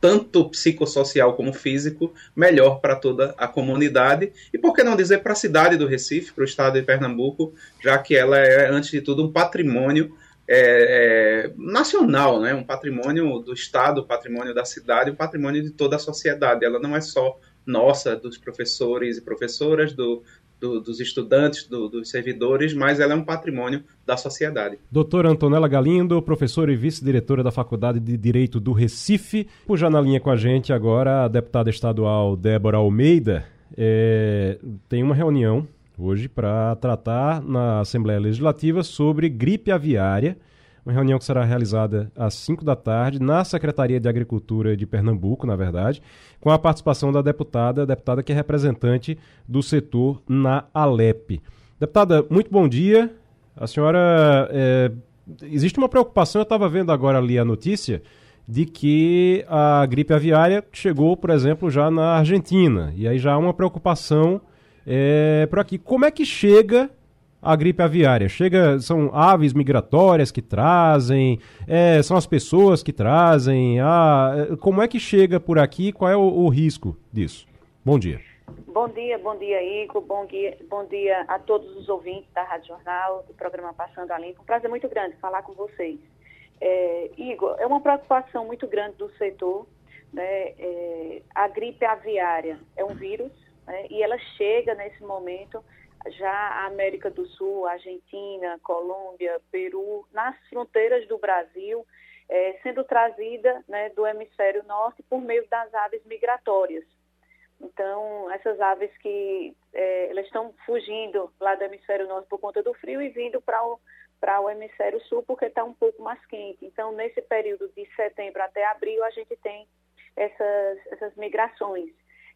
tanto psicossocial como físico, melhor para toda a comunidade e, por que não dizer, para a cidade do Recife, para o estado de Pernambuco, já que ela é, antes de tudo, um patrimônio é, é, nacional, né? um patrimônio do estado, patrimônio da cidade, um patrimônio de toda a sociedade. Ela não é só nossa, dos professores e professoras, do, do, dos estudantes, do, dos servidores, mas ela é um patrimônio da sociedade. Doutora Antonella Galindo, professora e vice-diretora da Faculdade de Direito do Recife. Já na linha com a gente agora a deputada estadual Débora Almeida. É, tem uma reunião hoje para tratar na Assembleia Legislativa sobre gripe aviária uma reunião que será realizada às 5 da tarde na Secretaria de Agricultura de Pernambuco, na verdade, com a participação da deputada, deputada que é representante do setor na Alep. Deputada, muito bom dia. A senhora. É, existe uma preocupação, eu estava vendo agora ali a notícia, de que a gripe aviária chegou, por exemplo, já na Argentina. E aí já há uma preocupação é, por aqui. Como é que chega a gripe aviária? Chega, são aves migratórias que trazem, é, são as pessoas que trazem. Ah, como é que chega por aqui? Qual é o, o, risco disso? Bom dia. Bom dia, bom dia, Igor. Bom dia, bom dia a todos os ouvintes da Rádio Jornal, do programa Passando a Limpo. Um prazer muito grande falar com vocês. É, Igor, é uma preocupação muito grande do setor, né, é, a gripe aviária é um vírus né, e ela chega nesse momento já a América do Sul, Argentina, Colômbia, Peru, nas fronteiras do Brasil, é, sendo trazida né, do hemisfério norte por meio das aves migratórias. Então, essas aves que é, elas estão fugindo lá do hemisfério norte por conta do frio e vindo para o, o hemisfério sul porque está um pouco mais quente. Então, nesse período de setembro até abril, a gente tem essas, essas migrações.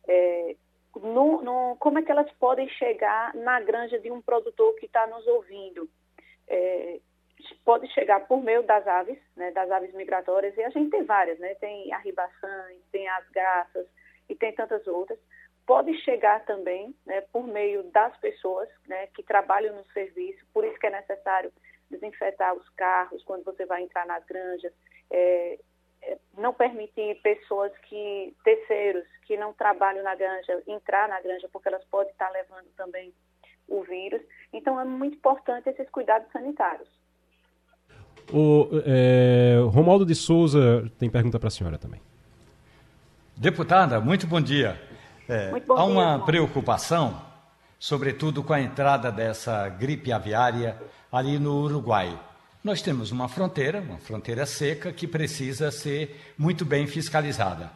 É, no, no, como é que elas podem chegar na granja de um produtor que está nos ouvindo? É, pode chegar por meio das aves, né, das aves migratórias, e a gente tem várias, né? Tem a ribaçãs, tem as garças e tem tantas outras. Pode chegar também né, por meio das pessoas né, que trabalham no serviço, por isso que é necessário desinfetar os carros quando você vai entrar nas granjas, é, não permitir pessoas que, terceiros, que não trabalham na granja, entrar na granja, porque elas podem estar levando também o vírus. Então, é muito importante esses cuidados sanitários. O é, Romualdo de Souza tem pergunta para a senhora também. Deputada, muito bom dia. É, muito bom há dia, uma irmão. preocupação, sobretudo com a entrada dessa gripe aviária ali no Uruguai. Nós temos uma fronteira, uma fronteira seca, que precisa ser muito bem fiscalizada.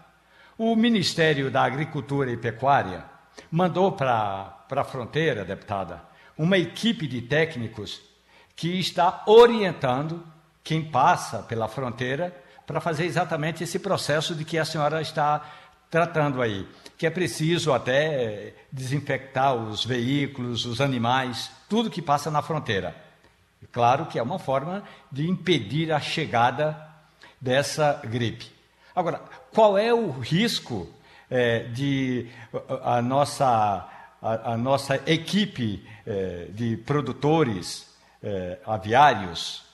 O Ministério da Agricultura e Pecuária mandou para a fronteira, deputada, uma equipe de técnicos que está orientando quem passa pela fronteira para fazer exatamente esse processo de que a senhora está tratando aí, que é preciso até desinfectar os veículos, os animais, tudo que passa na fronteira. Claro que é uma forma de impedir a chegada dessa gripe. Agora, qual é o risco é, de a, nossa, a, a, nossa equipe é, de produtores é, aviários,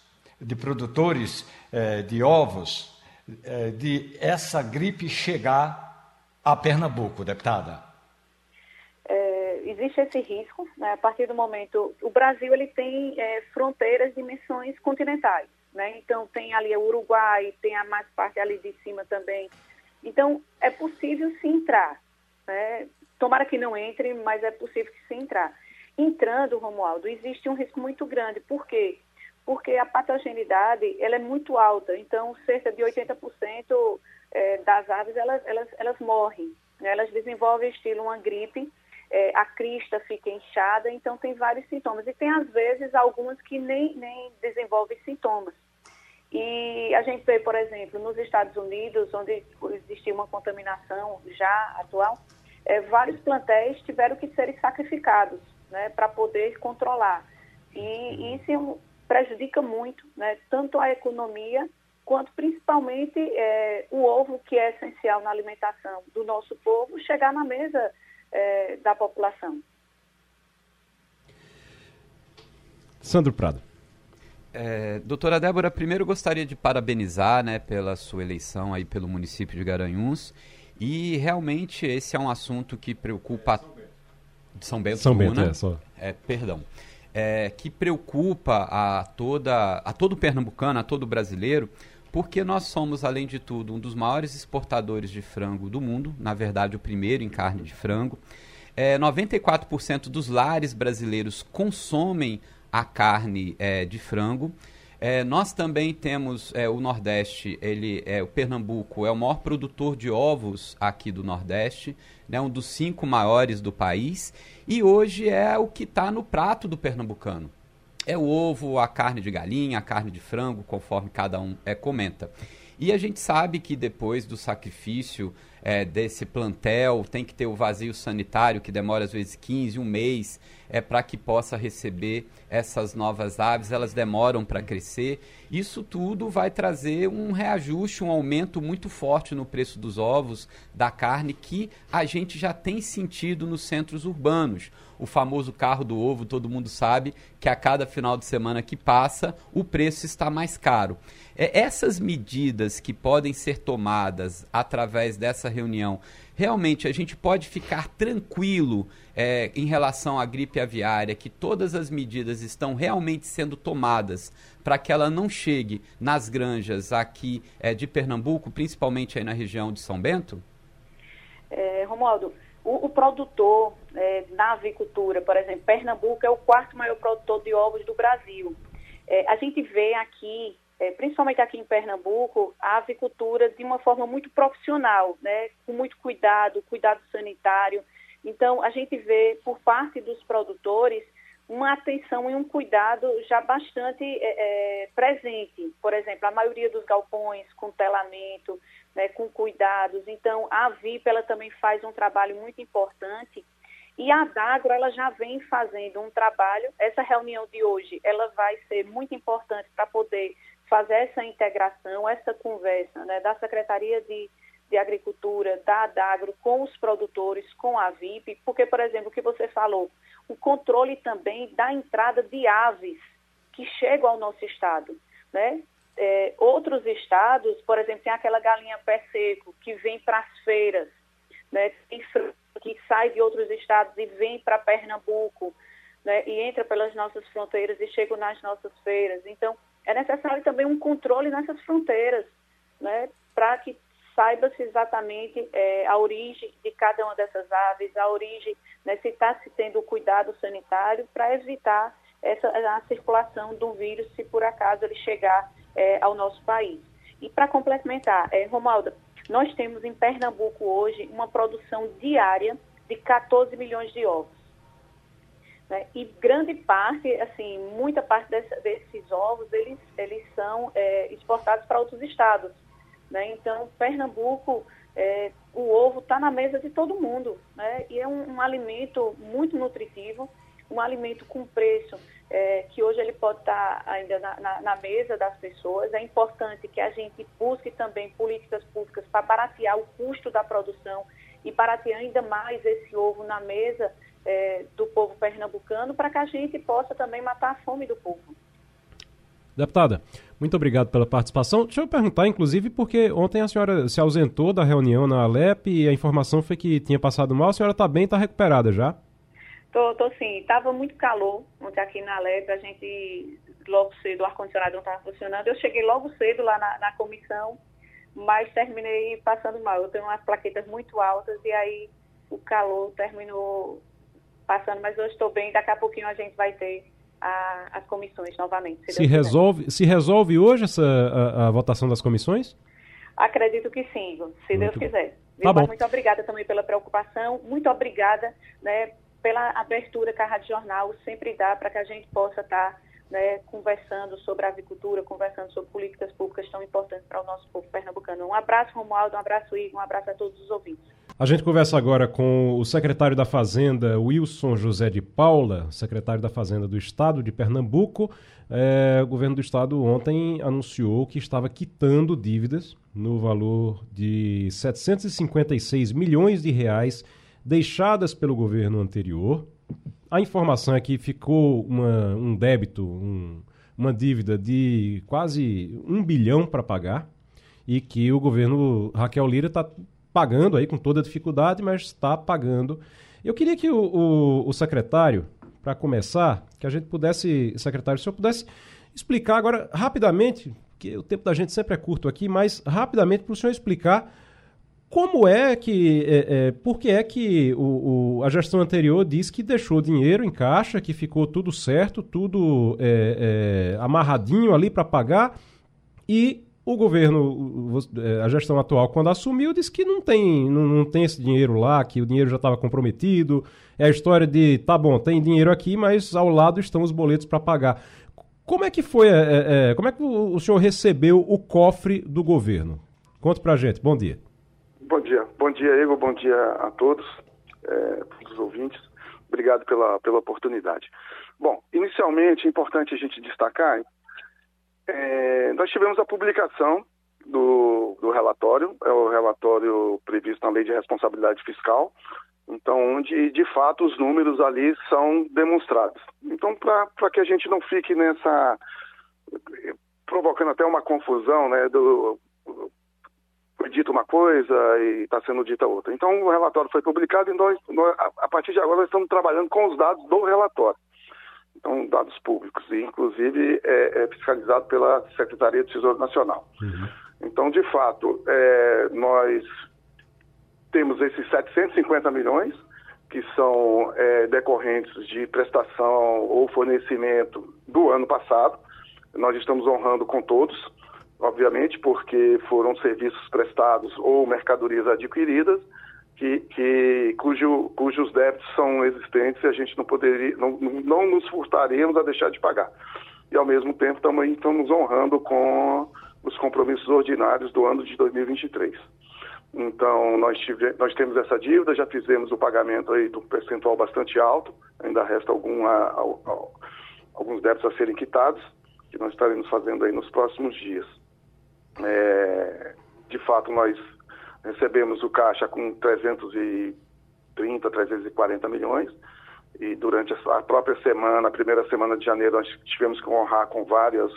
de produtores é, de ovos, é, de essa gripe chegar a Pernambuco, deputada? Existe esse risco, né, a partir do momento, o Brasil ele tem é, fronteiras de dimensões continentais, né, então tem ali o Uruguai, tem a mais parte ali de cima também, então é possível se entrar, né, tomara que não entre, mas é possível que se entrar. Entrando, Romualdo, existe um risco muito grande, por quê? Porque a patogenidade ela é muito alta, então cerca de 80% é, das aves elas, elas, elas morrem, né, elas desenvolvem estilo uma gripe, é, a crista fica inchada, então tem vários sintomas. E tem, às vezes, algumas que nem, nem desenvolvem sintomas. E a gente vê, por exemplo, nos Estados Unidos, onde existia uma contaminação já atual, é, vários plantéis tiveram que ser sacrificados né, para poder controlar. E isso prejudica muito, né, tanto a economia quanto principalmente é, o ovo, que é essencial na alimentação do nosso povo, chegar na mesa é, da população. Sandro Prado. É, doutora Débora, primeiro gostaria de parabenizar né, pela sua eleição aí pelo município de Garanhuns. E realmente esse é um assunto que preocupa. São Bento. São Bento, é, só. É, perdão. É, que preocupa a, toda, a todo pernambucano, a todo brasileiro, porque nós somos, além de tudo, um dos maiores exportadores de frango do mundo, na verdade, o primeiro em carne de frango. É, 94% dos lares brasileiros consomem a carne é, de frango. É, nós também temos é, o Nordeste, ele é o Pernambuco é o maior produtor de ovos aqui do Nordeste, né, um dos cinco maiores do país, e hoje é o que está no prato do pernambucano é o ovo, a carne de galinha, a carne de frango, conforme cada um é, comenta. E a gente sabe que depois do sacrifício é, desse plantel, tem que ter o vazio sanitário, que demora às vezes 15, um mês, é, para que possa receber essas novas aves, elas demoram para crescer. Isso tudo vai trazer um reajuste, um aumento muito forte no preço dos ovos, da carne, que a gente já tem sentido nos centros urbanos o famoso carro do ovo, todo mundo sabe que a cada final de semana que passa, o preço está mais caro. É, essas medidas que podem ser tomadas através dessa reunião. Realmente, a gente pode ficar tranquilo é, em relação à gripe aviária, que todas as medidas estão realmente sendo tomadas para que ela não chegue nas granjas aqui é, de Pernambuco, principalmente aí na região de São Bento? É, Romualdo, o, o produtor é, na avicultura, por exemplo, Pernambuco é o quarto maior produtor de ovos do Brasil. É, a gente vê aqui, é, principalmente aqui em Pernambuco, a avicultura de uma forma muito profissional, né, com muito cuidado, cuidado sanitário. Então, a gente vê por parte dos produtores uma atenção e um cuidado já bastante é, é presente. Por exemplo, a maioria dos galpões com telamento, né, com cuidados. Então, a VIP ela também faz um trabalho muito importante e a Dagro ela já vem fazendo um trabalho. Essa reunião de hoje ela vai ser muito importante para poder fazer essa integração, essa conversa né, da Secretaria de, de Agricultura, da Dagro com os produtores, com a VIP, porque, por exemplo, o que você falou, o controle também da entrada de aves que chegam ao nosso estado. Né? é, outros estados, por exemplo, tem aquela galinha pé seco que vem para as feiras, né, que sai de outros estados e vem para Pernambuco, né, e entra pelas nossas fronteiras e chega nas nossas feiras. Então, é necessário também um controle nessas fronteiras, né, para que saiba-se exatamente é, a origem de cada uma dessas aves, a origem, né, se está se tendo cuidado sanitário para evitar essa, a circulação do vírus se por acaso ele chegar é, ao nosso país. E para complementar, é, Romalda, nós temos em Pernambuco hoje uma produção diária de 14 milhões de ovos. Né? E grande parte, assim, muita parte desse, desses ovos, eles, eles são é, exportados para outros estados. Né? Então, Pernambuco, é, o ovo está na mesa de todo mundo. Né? E é um, um alimento muito nutritivo, um alimento com preço é, que hoje ele pode estar ainda na, na, na, mesa das pessoas. É importante que a gente busque também políticas públicas para baratear o custo da produção e baratear ainda mais esse ovo na mesa é, do povo pernambucano para que a gente possa também matar a fome do povo. Deputada, muito obrigado pela participação. Deixa eu perguntar, inclusive, porque ontem a senhora se ausentou da reunião na Alep e a informação foi que tinha passado mal. A senhora está bem, está recuperada já? Tô, tô sim. Tava muito calor ontem aqui na Leb, a gente logo cedo, o ar-condicionado não estava funcionando. Eu cheguei logo cedo lá na, na, comissão, mas terminei passando mal. Eu tenho umas plaquetas muito altas e aí o calor terminou passando, mas eu estou bem. Daqui a pouquinho a gente vai ter a, as comissões novamente. Se, se resolve, se resolve hoje essa, a, a, votação das comissões? Acredito que sim, se muito Deus quiser. Tá bom. Muito obrigada também pela preocupação, muito obrigada né, pela abertura que a Rádio Jornal sempre dá para que a gente possa estar tá, né, conversando sobre avicultura, conversando sobre políticas públicas tão importantes para o nosso povo pernambucano. Um abraço, Romualdo, um abraço, Igor, um abraço a todos os ouvintes. A gente conversa agora com o secretário da Fazenda, Wilson José de Paula, secretário da Fazenda do Estado de Pernambuco. É, o governo do Estado ontem anunciou que estava quitando dívidas no valor de 756 milhões de reais deixadas pelo governo anterior. A informação é que ficou uma, um débito, um, uma dívida de quase um bilhão para pagar e que o governo Raquel Lira está pagando aí com toda dificuldade, mas está pagando. Eu queria que o, o, o secretário, para começar, que a gente pudesse, secretário, se senhor pudesse explicar agora rapidamente, que o tempo da gente sempre é curto aqui, mas rapidamente para o senhor explicar como é que. É, é, por que é que o, o, a gestão anterior disse que deixou dinheiro em caixa, que ficou tudo certo, tudo é, é amarradinho ali para pagar, e o governo, é, a gestão atual, quando assumiu, disse que não tem, não, não tem esse dinheiro lá, que o dinheiro já estava comprometido. É a história de, tá bom, tem dinheiro aqui, mas ao lado estão os boletos para pagar. Como é que foi, é, como é que o, senhor recebeu o cofre do governo? Conta pra gente. Bom dia. Bom dia. Bom dia, Igor. Bom dia a todos, é, todos os ouvintes. Obrigado pela, pela oportunidade. Bom, inicialmente é importante a gente destacar, é, nós tivemos a publicação do, do relatório, é o relatório previsto na Lei de Responsabilidade Fiscal, então onde de fato os números ali são demonstrados. Então, para que a gente não fique nessa provocando até uma confusão, né, do, foi dito uma coisa e está sendo dita outra. Então, o relatório foi publicado e nós, nós, a partir de agora, nós estamos trabalhando com os dados do relatório. Então, dados públicos, e inclusive é, é fiscalizado pela Secretaria do Tesouro Nacional. Uhum. Então, de fato, é, nós temos esses 750 milhões que são é, decorrentes de prestação ou fornecimento do ano passado. Nós estamos honrando com todos, obviamente, porque foram serviços prestados ou mercadorias adquiridas que, que cujo, cujos débitos são existentes e a gente não poderia, não, não nos furtaremos a deixar de pagar. E ao mesmo tempo também estamos honrando com os compromissos ordinários do ano de 2023. Então, nós, tive, nós temos essa dívida, já fizemos o pagamento aí um percentual bastante alto, ainda resta algum, a, a, a, alguns débitos a serem quitados, que nós estaremos fazendo aí nos próximos dias. É, de fato, nós recebemos o caixa com 330, 340 milhões, e durante a própria semana, a primeira semana de janeiro, nós tivemos que honrar com várias,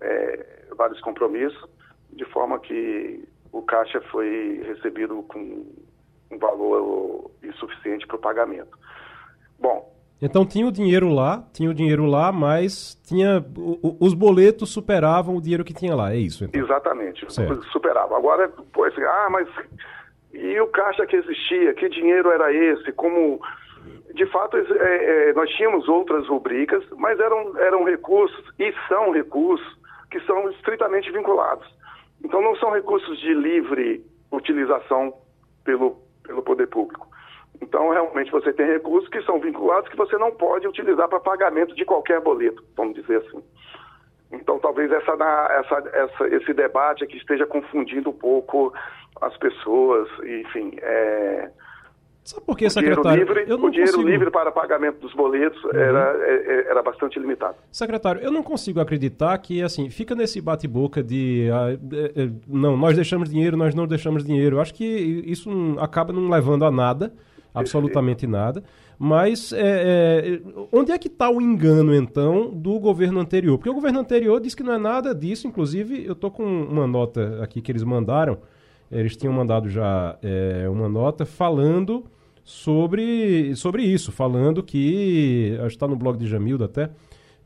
é, vários compromissos, de forma que o caixa foi recebido com um valor insuficiente para o pagamento. Bom. Então tinha o dinheiro lá, tinha o dinheiro lá, mas tinha o, os boletos superavam o dinheiro que tinha lá, é isso? Então. Exatamente, superavam. Agora, pois, ah, mas e o caixa que existia? Que dinheiro era esse? Como de fato, é, é, nós tínhamos outras rubricas, mas eram, eram recursos, e são recursos, que são estritamente vinculados. Então, não são recursos de livre utilização pelo, pelo poder público. Então, realmente, você tem recursos que são vinculados que você não pode utilizar para pagamento de qualquer boleto, vamos dizer assim. Então, talvez essa, essa, essa, esse debate aqui esteja confundindo um pouco as pessoas, enfim. É, Sabe por que, secretário? Livre, eu não o dinheiro consigo... livre para pagamento dos boletos uhum. era, é, é, era bastante limitado. Secretário, eu não consigo acreditar que, assim, fica nesse bate-boca de ah, é, não, nós deixamos dinheiro, nós não deixamos dinheiro. Eu acho que isso acaba não levando a nada, absolutamente nada. Mas é, é, onde é que está o engano, então, do governo anterior? Porque o governo anterior disse que não é nada disso. Inclusive, eu estou com uma nota aqui que eles mandaram. Eles tinham mandado já uma nota falando sobre, sobre isso, falando que. Acho que está no blog de Jamilda até.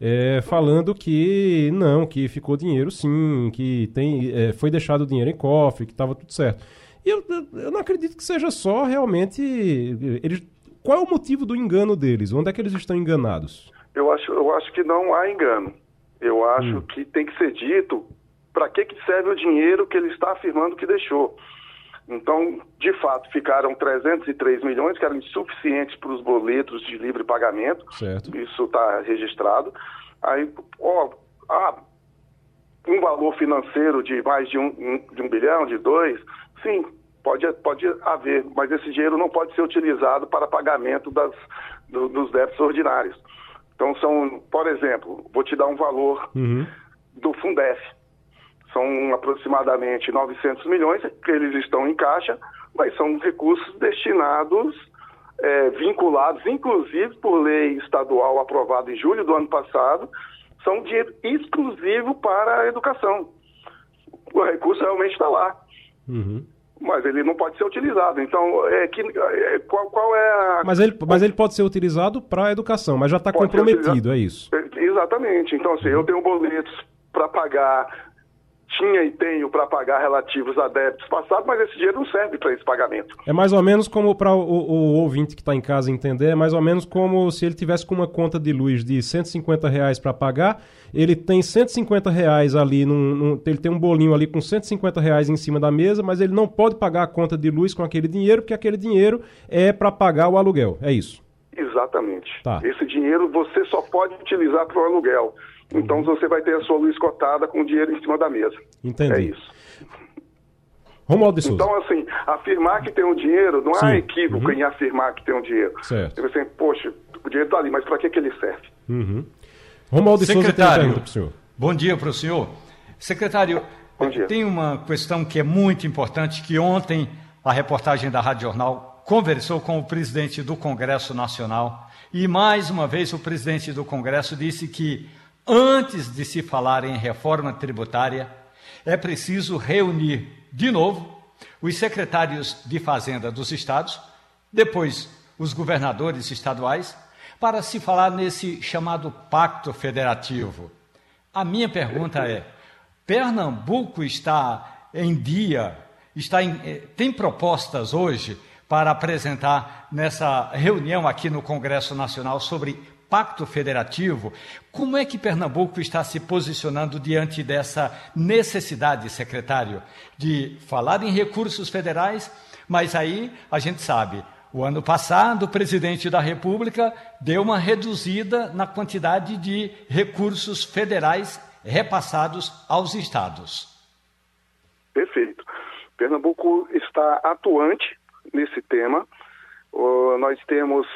É, falando que não, que ficou dinheiro sim, que tem, é, foi deixado o dinheiro em cofre, que estava tudo certo. Eu, eu não acredito que seja só realmente. Eles, qual é o motivo do engano deles? Onde é que eles estão enganados? Eu acho, eu acho que não há engano. Eu acho hum. que tem que ser dito para que, que serve o dinheiro que ele está afirmando que deixou. Então, de fato, ficaram 303 milhões, que eram insuficientes para os boletos de livre pagamento. Certo. Isso está registrado. Aí, ó, ah, um valor financeiro de mais de um, um, de um bilhão, de dois, sim, pode, pode haver, mas esse dinheiro não pode ser utilizado para pagamento das, do, dos débitos ordinários. Então, são, por exemplo, vou te dar um valor uhum. do Fundef são aproximadamente 900 milhões que eles estão em caixa, mas são recursos destinados, é, vinculados, inclusive por lei estadual aprovada em julho do ano passado, são dinheiro exclusivo para a educação. O recurso realmente está lá. Uhum. Mas ele não pode ser utilizado. Então, é que, é, qual, qual, é a. Mas ele, mas ele pode ser utilizado para a educação, mas já está comprometido, é isso? Exatamente. Então, assim, eu tenho boletos para pagar tinha e tenho para pagar relativos a débitos passados, mas esse dinheiro não serve para esse pagamento. É mais ou menos como para o, o, ouvinte que está em casa entender, é mais ou menos como se ele tivesse com uma conta de luz de 150 reais para pagar, ele tem 150 reais ali, num, num, ele tem um bolinho ali com 150 reais em cima da mesa, mas ele não pode pagar a conta de luz com aquele dinheiro, porque aquele dinheiro é para pagar o aluguel, é isso? Exatamente. Tá. Esse dinheiro você só pode utilizar para o aluguel. Então você vai ter a sua luz cotada com o dinheiro em cima da mesa. Entendi. É isso. Romualdo de Souza. Então, assim, afirmar que tem um dinheiro, não Sim. há equívoco uhum. em afirmar que tem um dinheiro. Certo. Você, assim, poxa, o dinheiro está ali, mas para que, que ele serve? Uhum. Romualdo de Souza tem uma pergunta para o senhor. Bom dia para o senhor. Secretário, Bom dia. tem uma questão que é muito importante, que ontem a reportagem da Rádio Jornal conversou com o presidente do Congresso Nacional e mais uma vez o presidente do Congresso disse que antes de se falar em reforma tributária, é preciso reunir de novo os secretários de Fazenda dos estados, depois os governadores estaduais, para se falar nesse chamado pacto federativo. A minha pergunta é: Pernambuco está em dia, está em, eh, tem propostas hoje para apresentar nessa reunião aqui no Congresso Nacional sobre pacto federativo. Como é que Pernambuco está se posicionando diante dessa necessidade, secretário, de falar em recursos federais? Mas aí a gente sabe, o ano passado, o presidente da República deu uma reduzida na quantidade de recursos federais repassados aos estados. Perfeito. Pernambuco está atuante nesse tema. Uh, nós temos,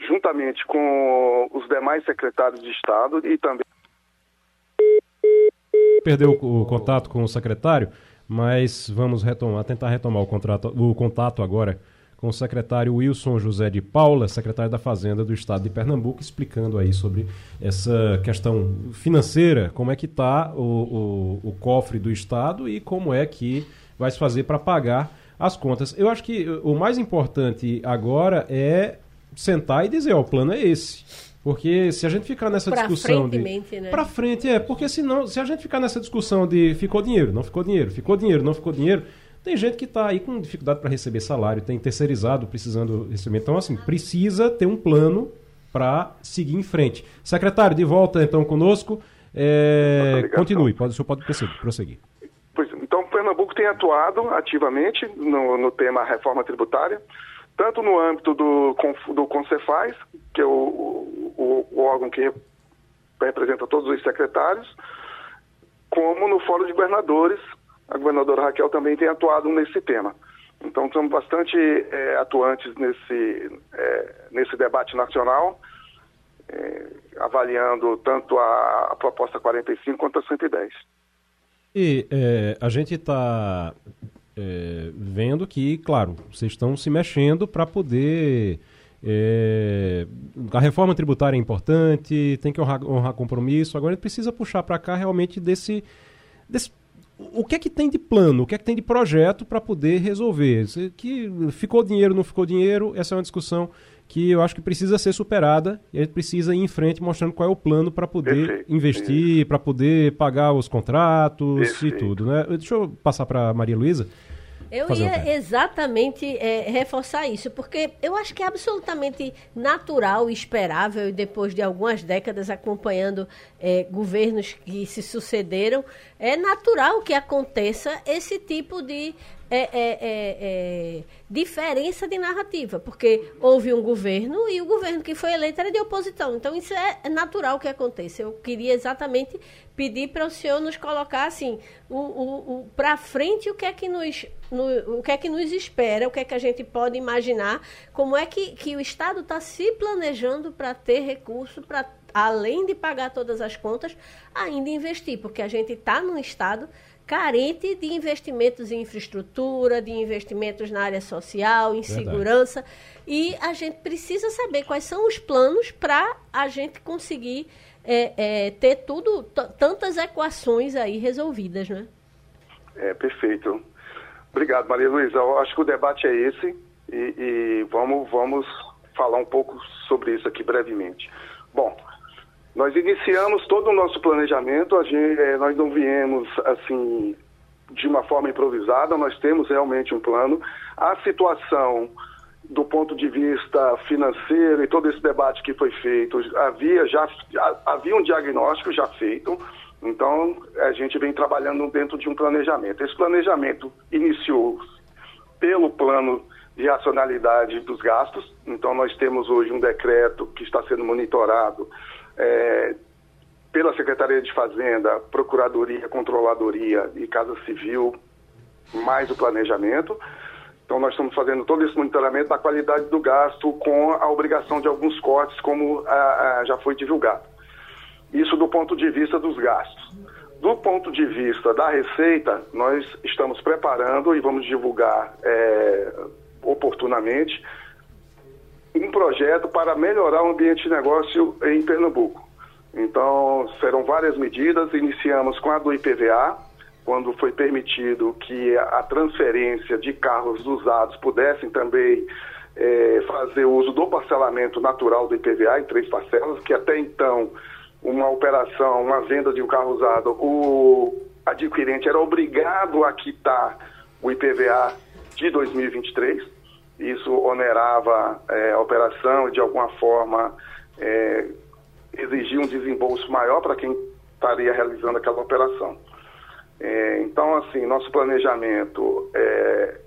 juntamente com os demais secretários de Estado e também. Perdeu o contato com o secretário, mas vamos retomar, tentar retomar o, contrato, o contato agora com o secretário Wilson José de Paula, secretário da Fazenda do Estado de Pernambuco, explicando aí sobre essa questão financeira, como é que está o, o, o, cofre do Estado e como é que vai se fazer para pagar as contas. Eu acho que o mais importante agora é sentar e dizer, ó, o plano é esse. Porque se a gente ficar nessa pra discussão de né? para frente é, porque senão se a gente ficar nessa discussão de ficou dinheiro, não ficou dinheiro, ficou dinheiro, não ficou dinheiro, tem gente que está aí com dificuldade para receber salário, tem terceirizado precisando receber. Então assim, precisa ter um plano para seguir em frente. Secretário, de volta então conosco. É, continue, pode, o senhor pode prosseguir. Pois, então, Pernambuco tem atuado ativamente no, no tema reforma tributária, tanto no âmbito do, do Concefaz, que é o, o, o órgão que representa todos os secretários, como no Fórum de Governadores, a governadora Raquel também tem atuado nesse tema. Então, estamos bastante é, atuantes nesse, é, nesse debate nacional, é, avaliando tanto a, a proposta 45 quanto a 110. E é, a gente está é, vendo que, claro, vocês estão se mexendo para poder. É, a reforma tributária é importante, tem que honrar, honrar compromisso. Agora a gente precisa puxar para cá realmente desse, desse o que é que tem de plano, o que é que tem de projeto para poder resolver? Que ficou dinheiro, não ficou dinheiro, essa é uma discussão que eu acho que precisa ser superada e a gente precisa ir em frente mostrando qual é o plano para poder Perfeito. investir, para poder pagar os contratos Perfeito. e tudo, né? Deixa eu passar para Maria Luísa. Eu ia exatamente é, reforçar isso, porque eu acho que é absolutamente natural e esperável, depois de algumas décadas acompanhando é, governos que se sucederam, é natural que aconteça esse tipo de é, é, é, é, diferença de narrativa, porque houve um governo e o governo que foi eleito era de oposição. Então, isso é natural que aconteça. Eu queria exatamente pedir para o senhor nos colocar assim, o, o, o para frente o que é que nos no, o que é que nos espera, o que é que a gente pode imaginar, como é que, que o Estado está se planejando para ter recurso para além de pagar todas as contas, ainda investir, porque a gente está num estado carente de investimentos em infraestrutura, de investimentos na área social, em Verdade. segurança. E a gente precisa saber quais são os planos para a gente conseguir é, é, ter tudo, tantas equações aí resolvidas, né? É, perfeito. Obrigado, Maria Luísa. Acho que o debate é esse e, e vamos, vamos falar um pouco sobre isso aqui brevemente. Bom, nós iniciamos todo o nosso planejamento, gente, é, nós não viemos assim de uma forma improvisada, nós temos realmente um plano. A situação do ponto de vista financeiro e todo esse debate que foi feito, havia já havia um diagnóstico já feito, então a gente vem trabalhando dentro de um planejamento. Esse planejamento iniciou pelo plano de racionalidade dos gastos, então nós temos hoje um decreto que está sendo monitorado é, pela Secretaria de Fazenda, Procuradoria, Controladoria e Casa Civil, mais o planejamento. Então, nós estamos fazendo todo esse monitoramento da qualidade do gasto com a obrigação de alguns cortes, como a, a, já foi divulgado. Isso do ponto de vista dos gastos. Do ponto de vista da receita, nós estamos preparando e vamos divulgar é, oportunamente um projeto para melhorar o ambiente de negócio em Pernambuco. Então, serão várias medidas. Iniciamos com a do IPVA, quando foi permitido que a transferência de carros usados pudessem também é, fazer uso do parcelamento natural do IPVA em três parcelas, que até então uma operação, uma venda de um carro usado, o adquirente era obrigado a quitar o IPVA de 2023. Isso onerava é, a operação e, de alguma forma, é, exigia um desembolso maior para quem estaria realizando aquela operação. É, então, assim, nosso planejamento é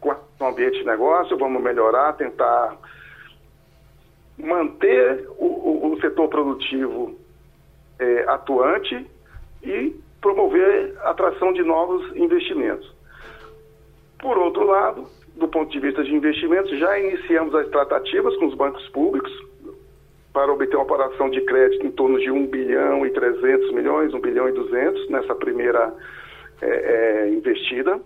com o ambiente de negócio, vamos melhorar, tentar manter o, o, o setor produtivo é, atuante e promover a atração de novos investimentos. Por outro lado, do ponto de vista de investimentos, já iniciamos as tratativas com os bancos públicos para obter uma operação de crédito em torno de 1 bilhão e 300 milhões, 1 bilhão e 200 nessa primeira é, é, investida.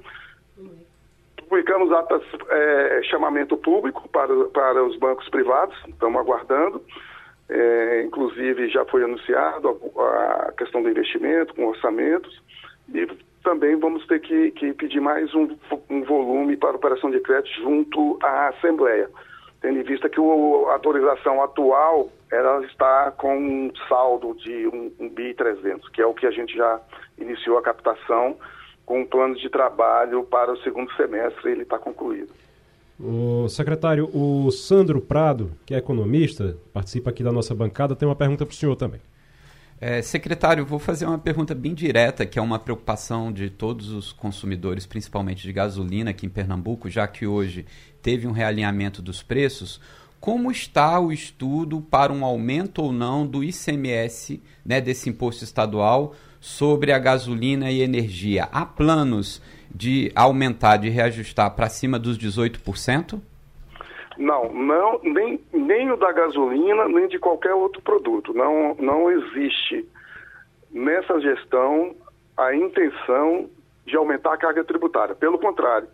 Publicamos atas, é, chamamento público para, para os bancos privados, estamos aguardando. É, inclusive já foi anunciado a, a, questão do investimento com orçamentos e também vamos ter que, que pedir mais um, um, volume para operação de crédito junto à Assembleia, tendo em vista que a autorização atual ela está com um saldo de 1, 1 bi 300, que é o que a gente já iniciou a captação com um plano de trabalho para o segundo semestre, ele está concluído. O secretário, o Sandro Prado, que é economista, participa aqui da nossa bancada, tem uma pergunta para o senhor também. É, secretário, vou fazer uma pergunta bem direta, que é uma preocupação de todos os consumidores, principalmente de gasolina aqui em Pernambuco, já que hoje teve um realinhamento dos preços. Como está o estudo para um aumento ou não do ICMS, né, desse imposto estadual, sobre a gasolina e energia. Há planos de aumentar, de reajustar para cima dos 18%? Não, não nem, nem o da gasolina, nem de qualquer outro produto. Não, não existe nessa gestão a intenção de aumentar a carga tributária. Pelo contrário,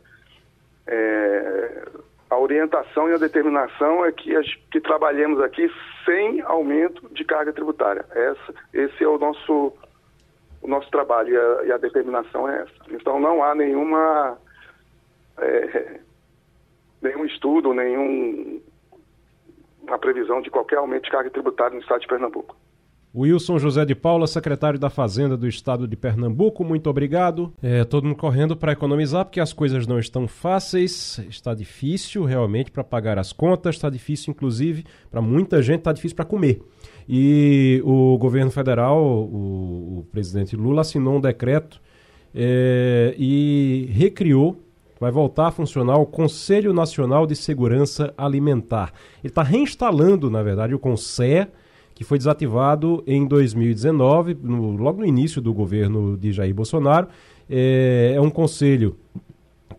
é, a orientação e a determinação é que, que trabalhemos aqui sem aumento de carga tributária. Essa, esse é o nosso o nosso trabalho e a, e a determinação é essa. Então não há nenhuma é, nenhum estudo, nenhum uma previsão de qualquer aumento de carga tributária no estado de Pernambuco. Wilson José de Paula, secretário da Fazenda do Estado de Pernambuco, muito obrigado. É, todo mundo correndo para economizar, porque as coisas não estão fáceis, está difícil realmente para pagar as contas, está difícil, inclusive, para muita gente, está difícil para comer. E o governo federal, o, o presidente Lula, assinou um decreto é, e recriou vai voltar a funcionar o Conselho Nacional de Segurança Alimentar. Ele está reinstalando, na verdade, o CONSEA, que foi desativado em 2019, no, logo no início do governo de Jair Bolsonaro. É, é um conselho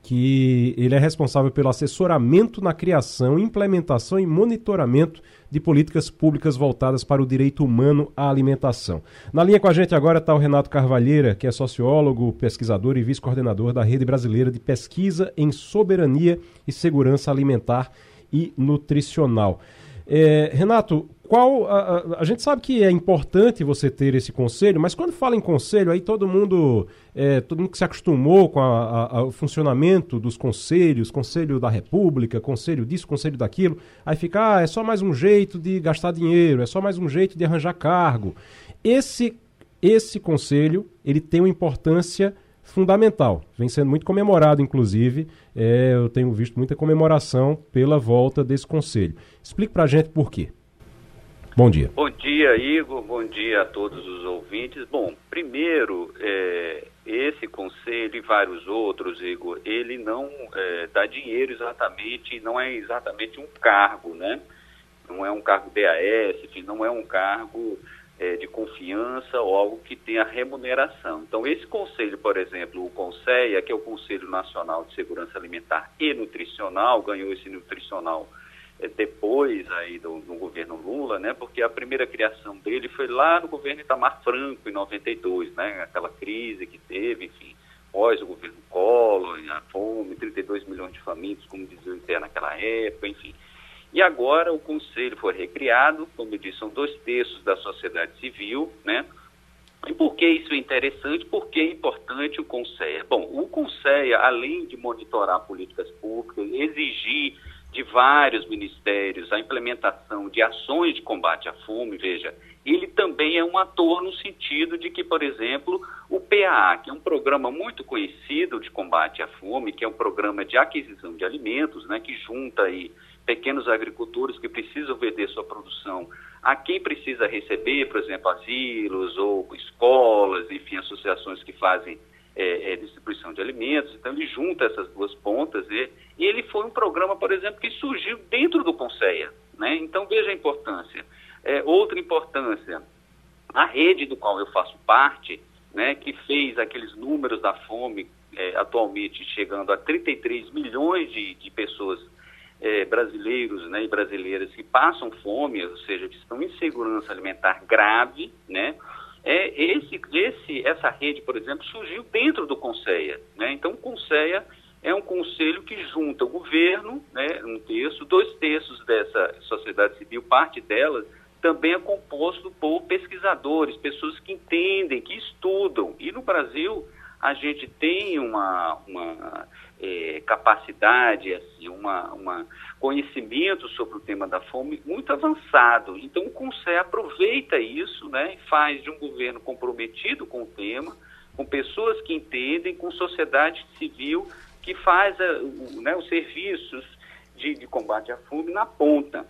que ele é responsável pelo assessoramento na criação, implementação e monitoramento de políticas públicas voltadas para o direito humano à alimentação. Na linha com a gente agora está o Renato Carvalheira, que é sociólogo, pesquisador e vice-coordenador da Rede Brasileira de Pesquisa em Soberania e Segurança Alimentar e Nutricional. É, Renato, qual a, a, a, gente sabe que é importante você ter esse conselho, mas quando fala em conselho, aí todo mundo, é, todo mundo que se acostumou com a, o funcionamento dos conselhos, conselho da República, conselho disso, conselho daquilo, aí fica, ah, é só mais um jeito de gastar dinheiro, é só mais um jeito de arranjar cargo. Esse esse conselho, ele tem uma importância fundamental. Vem sendo muito comemorado, inclusive. É, eu tenho visto muita comemoração pela volta desse conselho. Explique para a gente por quê. Bom dia. Bom dia, Igor. Bom dia a todos os ouvintes. Bom, primeiro, é, esse conselho e vários outros, Igor, ele não é, dá dinheiro exatamente, não é exatamente um cargo, né? Não é um cargo DAS, enfim, não é um cargo é, de confiança ou algo que tenha remuneração. Então, esse conselho, por exemplo, o CONSEA, que é o Conselho Nacional de Segurança Alimentar e Nutricional, ganhou esse nutricional depois aí do, do, governo Lula, né? Porque a primeira criação dele foi lá no governo Itamar Franco, em 92, né? Aquela crise que teve, enfim, pós o governo Collor, a fome, 32 milhões de famintos, como dizia o INTER naquela época, enfim. E agora o conselho foi recriado, como eu disse, são dois terços da sociedade civil, né? E por que isso é interessante? Por que é importante o Conselho? Bom, o Conselho, além de monitorar políticas públicas, exigir de vários ministérios a implementação de ações de combate à fome, veja, ele também é um ator no sentido de que, por exemplo, o PAA, que é um programa muito conhecido de combate à fome, que é um programa de aquisição de alimentos, né, que junta aí pequenos agricultores que precisam vender sua produção a quem precisa receber, por exemplo, asilos ou escolas, enfim, associações que fazem é, é, distribuição de alimentos. Então, ele junta essas duas pontas e, e, ele foi um programa, por exemplo, que surgiu dentro do Conceia. Né? Então, veja a importância. É, outra importância, a rede do qual eu faço parte, né, que fez aqueles números da fome, é, atualmente chegando a 33 milhões de, de pessoas é, brasileiros né, e brasileiras que passam fome, ou seja, que estão em segurança alimentar grave, né? É, esse, esse, essa rede, por exemplo, surgiu dentro do Conceia. Né? Então, o Conceia é um conselho que junta o governo, né, um terço, dois terços dessa sociedade civil, parte dela também é composto por pesquisadores, pessoas que entendem, que estudam. E no Brasil, a gente tem uma, uma é, capacidade, assim, uma, uma conhecimento sobre o tema da fome muito avançado. Então o CONSE aproveita isso né, e faz de um governo comprometido com o tema, com pessoas que entendem, com sociedade civil que faz a, o, né, os serviços de, de combate à fome na ponta.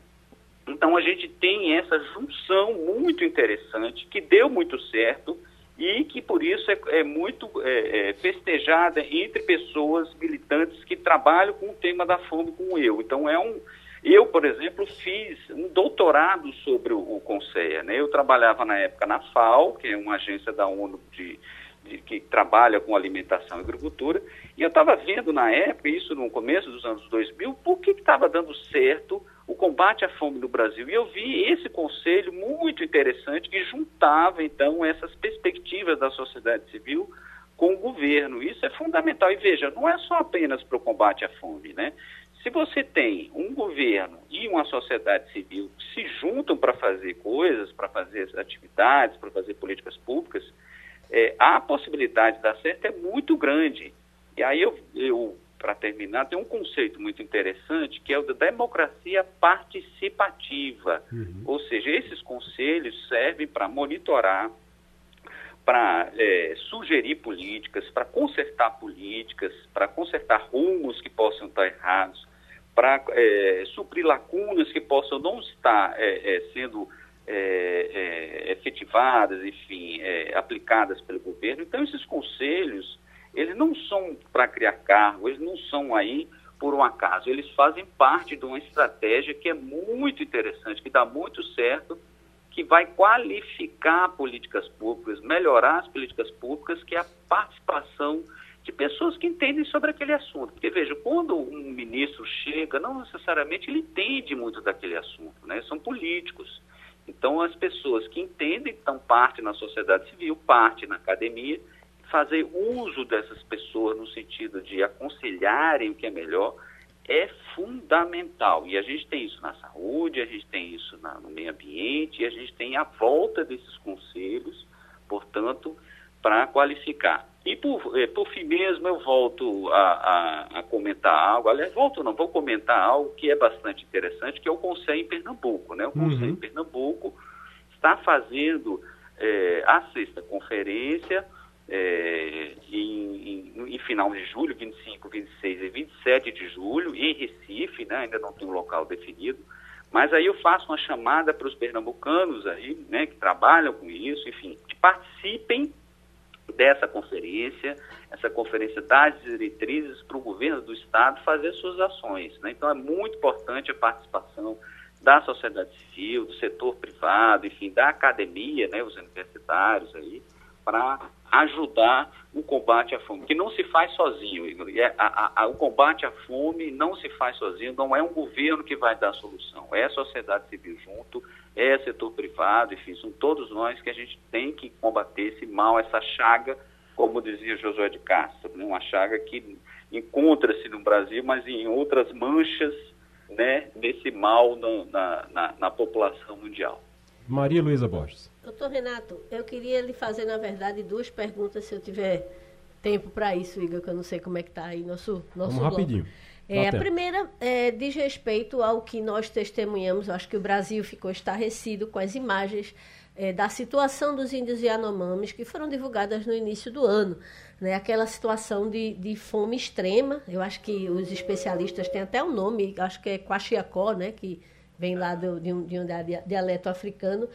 Então a gente tem essa junção muito interessante que deu muito certo e que por isso é, é muito é, é, festejada entre pessoas militantes que trabalham com o tema da fome como eu. Então é um eu, por exemplo, fiz um doutorado sobre o, o Conceia. Né? Eu trabalhava na época na FAO, que é uma agência da ONU de, de que trabalha com alimentação e agricultura, e eu estava vendo na época, isso no começo dos anos 2000, por que estava dando certo o combate à fome no Brasil. E eu vi esse conselho muito interessante que juntava, então, essas perspectivas da sociedade civil com o governo. Isso é fundamental. E veja, não é só apenas para o combate à fome, né? Se você tem um governo e uma sociedade civil que se juntam para fazer coisas, para fazer atividades, para fazer políticas públicas, é, a possibilidade de dar certo é muito grande. E aí eu, eu para terminar, tem um conceito muito interessante que é o da democracia participativa. Uhum. Ou seja, esses conselhos servem para monitorar, para é, sugerir políticas, para consertar políticas, para consertar rumos que possam estar errados, para é, suprir lacunas que possam não estar é, é sendo é, é, efetivadas, enfim, aplicadas pelo governo. Então, esses conselhos eles não são para criar cargo, eles não são aí por um acaso, eles fazem parte de uma estratégia que é muito interessante, que dá muito certo, que vai qualificar políticas públicas, melhorar as políticas públicas, que é a participação de pessoas que entendem sobre aquele assunto. Porque, veja, quando um ministro chega, não necessariamente ele entende muito daquele assunto, né? São políticos. Então, as pessoas que entendem estão parte na sociedade civil, parte na academia, fazer uso dessas pessoas no sentido de aconselharem o que é melhor é fundamental. E a gente tem isso na saúde, a gente tem isso na, no meio ambiente, e a gente tem a volta desses conselhos, portanto, para qualificar. E por, eh, por fim mesmo, eu volto a, a, a, comentar algo, aliás, volto não, vou comentar algo que é bastante interessante, que é o Conselho em Pernambuco. Né? O Conselho uhum. em Pernambuco está fazendo eh, a sexta conferência é, em, em, em, final de julho, 25, 26 e 27 de julho, em Recife, né, ainda não tem um local definido, mas aí eu faço uma chamada para os pernambucanos aí, né, que trabalham com isso, enfim, que participem dessa conferência, essa conferência das diretrizes para o governo do estado fazer suas ações. Né? Então é muito importante a participação da sociedade civil, do setor privado, enfim, da academia, né, os universitários aí, para ajudar o combate à fome, que não se faz sozinho. É, a, a, o combate à fome não se faz sozinho, não é um governo que vai dar a solução, é a sociedade civil junto, é setor privado, enfim, são todos nós que a gente tem que combater esse mal, essa chaga, como dizia Josué de Castro, né? uma chaga que encontra-se no Brasil, mas em outras manchas né, desse mal na, na, na população mundial. Maria Luísa Borges. Doutor Renato, eu queria lhe fazer, na verdade, duas perguntas, se eu tiver tempo para isso, Igor, que eu não sei como é que está aí nosso, nosso Vamos rapidinho. É, a primeira é, diz respeito ao que nós testemunhamos. Eu acho que o Brasil ficou estarrecido com as imagens é, da situação dos índios Yanomamis que foram divulgadas no início do ano. Né? Aquela situação de, de fome extrema. Eu acho que os especialistas têm até um nome, acho que é Quaxiacó, né? que vem lá do, de, um, de um dialeto africano.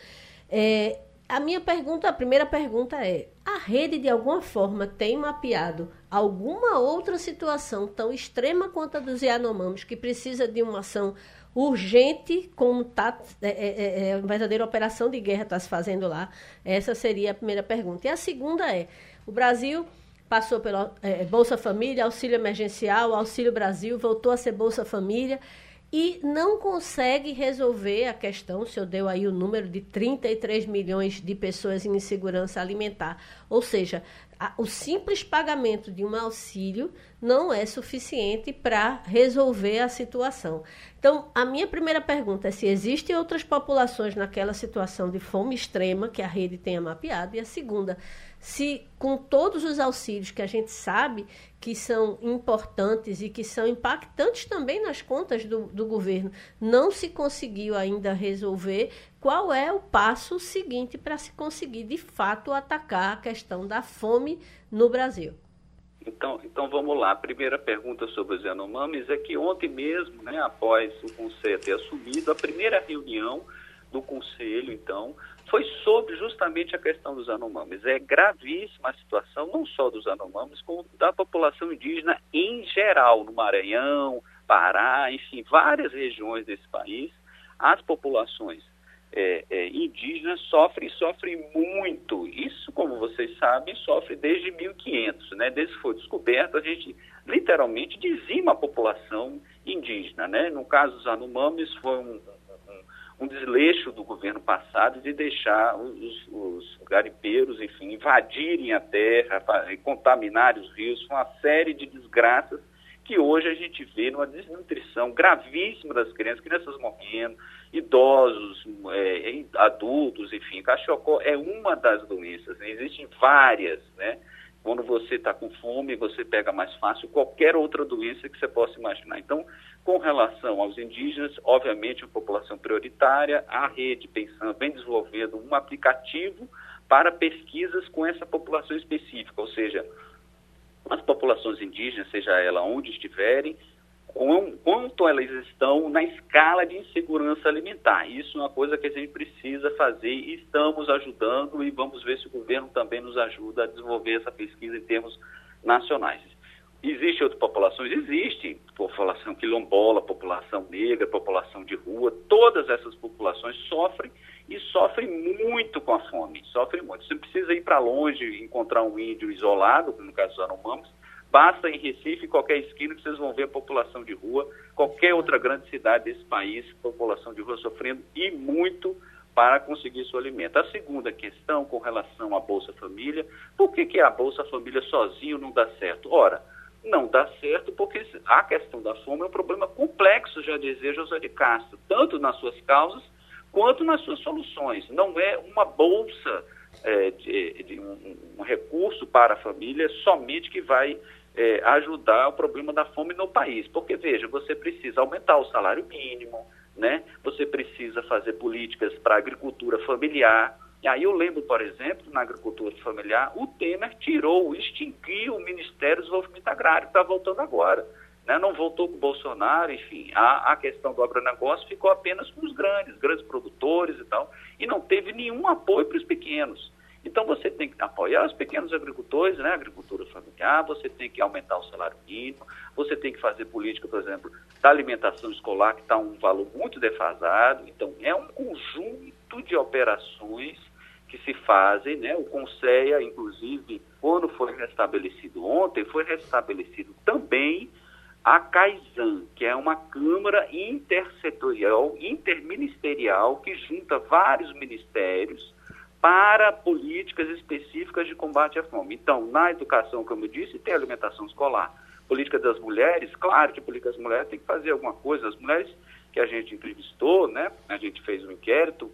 É, a minha pergunta, a primeira pergunta é: a rede de alguma forma tem mapeado alguma outra situação tão extrema quanto a dos Yanomamis que precisa de uma ação urgente, como tá, é, é, é, é uma verdadeira operação de guerra está se fazendo lá? Essa seria a primeira pergunta. E a segunda é: o Brasil passou pela é, Bolsa Família, auxílio emergencial, Auxílio Brasil, voltou a ser Bolsa Família e não consegue resolver a questão, o senhor deu aí o número de 33 milhões de pessoas em insegurança alimentar. Ou seja, a, o simples pagamento de um auxílio não é suficiente para resolver a situação. Então, a minha primeira pergunta é se existem outras populações naquela situação de fome extrema que a rede tenha mapeado. E a segunda, se com todos os auxílios que a gente sabe que são importantes e que são impactantes também nas contas do, do governo, não se conseguiu ainda resolver, qual é o passo seguinte para se conseguir de fato atacar a questão da fome no Brasil? Então, então vamos lá. A primeira pergunta sobre os Yanomamis é que ontem mesmo, né, após o Conselho ter assumido, a primeira reunião do Conselho, então, foi sobre justamente a questão dos Anomamis. É gravíssima a situação, não só dos Anomamis, como da população indígena em geral, no Maranhão, Pará, enfim, várias regiões desse país. As populações é, é, indígenas sofrem sofrem muito. Isso, como vocês sabem, sofre desde 1500, né? Desde que foi descoberto, a gente literalmente dizima a população indígena, né? No caso dos Anomamis, foi um, um desleixo do governo passado de deixar os, os garimpeiros, enfim, invadirem a terra, contaminarem os rios, uma série de desgraças que hoje a gente vê numa desnutrição gravíssima das crianças, crianças morrendo, idosos, é, adultos, enfim. Cachocó é uma das doenças, né? existem várias, né? Quando você está com fome, você pega mais fácil qualquer outra doença que você possa imaginar. Então, com relação aos indígenas, obviamente, a população prioritária, a rede pensando, vem desenvolvendo um aplicativo para pesquisas com essa população específica, ou seja, as populações indígenas, seja ela onde estiverem, quanto elas estão na escala de insegurança alimentar. Isso é uma coisa que a gente precisa fazer e estamos ajudando e vamos ver se o governo também nos ajuda a desenvolver essa pesquisa em termos nacionais. Existem outras populações? Existe. População quilombola, população negra, população de rua. Todas essas populações sofrem e sofrem muito com a fome. Sofrem muito. Você precisa ir para longe encontrar um índio isolado, no caso dos Anomamis. Basta em Recife, qualquer esquina, que vocês vão ver a população de rua. Qualquer outra grande cidade desse país, população de rua sofrendo e muito para conseguir seu alimento. A segunda questão com relação à Bolsa Família, por que, que a Bolsa Família sozinho não dá certo? Ora, não dá certo porque a questão da fome é um problema complexo, já dizia José de Castro, tanto nas suas causas quanto nas suas soluções. Não é uma bolsa é, de, de um, um, recurso para a família somente que vai é, ajudar o problema da fome no país. Porque, veja, você precisa aumentar o salário mínimo, né? você precisa fazer políticas para a agricultura familiar, e aí eu lembro, por exemplo, na agricultura familiar, o Temer tirou, extinguiu o Ministério do Desenvolvimento Agrário, está voltando agora. Né? Não voltou com o Bolsonaro, enfim, a, a questão do agronegócio ficou apenas com os grandes, grandes produtores e tal, e não teve nenhum apoio para os pequenos. Então você tem que apoiar os pequenos agricultores, né, agricultura familiar, você tem que aumentar o salário mínimo, você tem que fazer política, por exemplo, da alimentação escolar, que está um valor muito defasado. Então é um conjunto de operações que se fazem, né? O Conselho, inclusive, quando foi restabelecido ontem, foi restabelecido também a CAISAN, que é uma Câmara intersetorial, interministerial, que junta vários ministérios para políticas específicas de combate à fome. Então, na educação, como eu disse, tem alimentação escolar. Política das mulheres, claro que política das mulheres tem que fazer alguma coisa. As mulheres que a gente entrevistou, né, a gente fez um inquérito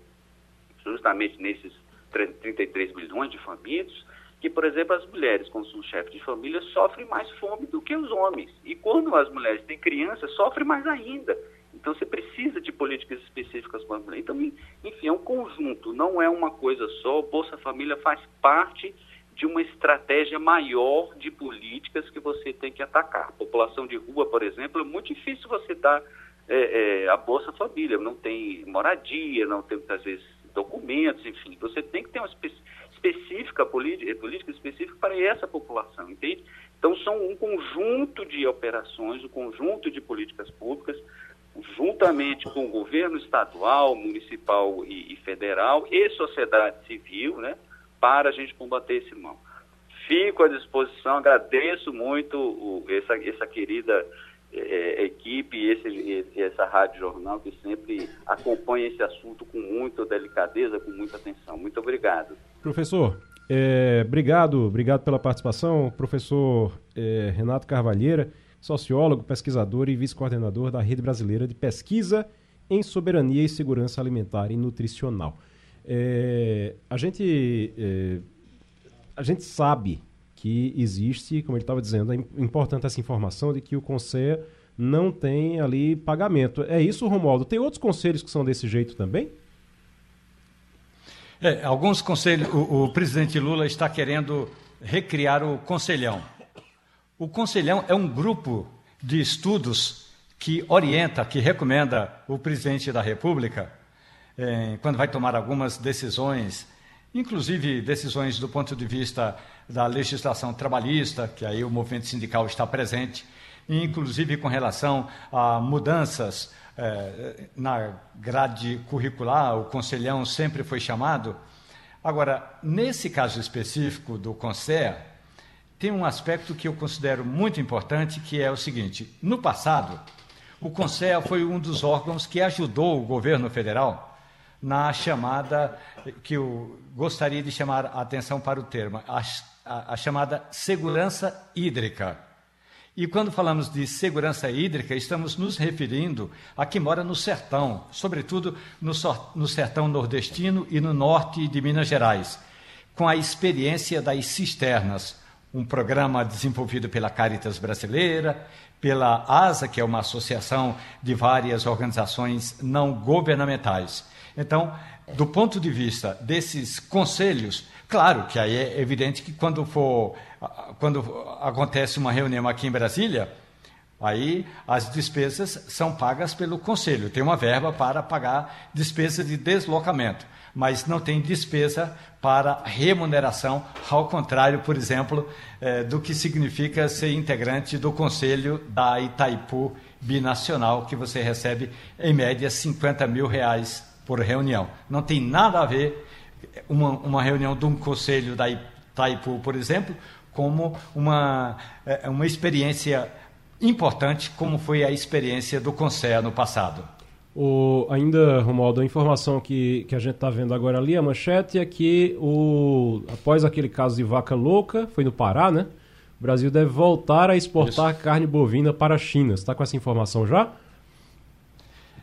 justamente nesses 33 milhões de famintos, que, por exemplo, as mulheres, quando são chefes de família, sofrem mais fome do que os homens. E quando as mulheres têm crianças, sofrem mais ainda. Então, você precisa de políticas específicas para as mulheres. Então, enfim, é um conjunto, não é uma coisa só. O Bolsa Família faz parte de uma estratégia maior de políticas que você tem que atacar. População de rua, por exemplo, é muito difícil você dar é, é, a Bolsa Família. Não tem moradia, não tem, muitas vezes, documentos, enfim. Você tem que ter uma específica, política, política específica para essa população, entende? Então, são um conjunto de operações, um conjunto de políticas públicas, juntamente com o governo estadual, municipal e, e federal e sociedade civil, né, para a gente combater esse mal. Fico à disposição, agradeço muito o, essa, essa querida é, equipe e esse, essa rádio jornal que sempre acompanha esse assunto com muita delicadeza, com muita atenção. Muito obrigado. Professor, é, obrigado, obrigado pela participação. Professor é, Renato Carvalheira, sociólogo, pesquisador e vice-coordenador da Rede Brasileira de Pesquisa em Soberania e Segurança Alimentar e Nutricional. É, a gente é, a gente sabe que existe, como ele estava dizendo, é importante essa informação de que o conselho não tem ali pagamento. É isso, Romualdo? Tem outros conselhos que são desse jeito também? É, alguns conselhos, o, o presidente Lula está querendo recriar o Conselhão. O Conselhão é um grupo de estudos que orienta, que recomenda o presidente da República é, quando vai tomar algumas decisões, inclusive decisões do ponto de vista da legislação trabalhista, que aí o movimento sindical está presente, inclusive com relação a mudanças é, na grade curricular, o conselhão sempre foi chamado. Agora, nesse caso específico do CONSEA, tem um aspecto que eu considero muito importante, que é o seguinte: no passado, o CONSEA foi um dos órgãos que ajudou o governo federal na chamada, que eu gostaria de chamar a atenção para o termo, a, a, a chamada segurança hídrica. E quando falamos de segurança hídrica, estamos nos referindo a quem mora no sertão, sobretudo no, no sertão nordestino e no norte de Minas Gerais, com a experiência das cisternas, um programa desenvolvido pela Caritas Brasileira, pela ASA, que é uma associação de várias organizações não governamentais. Então, do ponto de vista desses conselhos, claro que aí é evidente que quando for quando acontece uma reunião aqui em Brasília, aí as despesas são pagas pelo conselho. Tem uma verba para pagar despesa de deslocamento, mas não tem despesa para remuneração, ao contrário, por exemplo, eh, do que significa ser integrante do conselho da Itaipu Binacional, que você recebe em média 50 mil reais por reunião. Não tem nada a ver uma, uma reunião de um conselho da Itaipu, por exemplo, como uma, é, uma experiência importante, como foi a experiência do Conselho no passado. O, ainda, Romualdo, a informação que, que a gente está vendo agora ali, a manchete é que o, após aquele caso de vaca louca, foi no Pará, né? O Brasil deve voltar a exportar Isso. carne bovina para a China. Você está com essa informação já?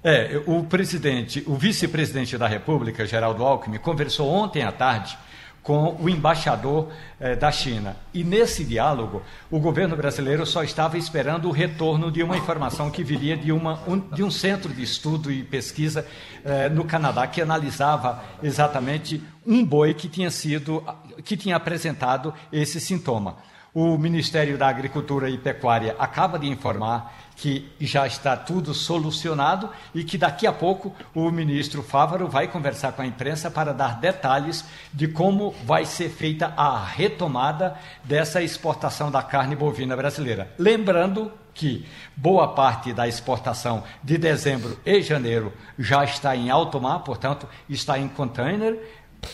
É, o presidente, o vice-presidente da República, Geraldo Alckmin, conversou ontem à tarde com o embaixador eh, da China. E nesse diálogo, o governo brasileiro só estava esperando o retorno de uma informação que viria de, uma, um, de um centro de estudo e pesquisa eh, no Canadá que analisava exatamente um boi que tinha sido, que tinha apresentado esse sintoma. O Ministério da Agricultura e Pecuária acaba de informar que já está tudo solucionado e que daqui a pouco o ministro Fávaro vai conversar com a imprensa para dar detalhes de como vai ser feita a retomada dessa exportação da carne bovina brasileira. Lembrando que boa parte da exportação de dezembro e janeiro já está em alto mar, portanto, está em container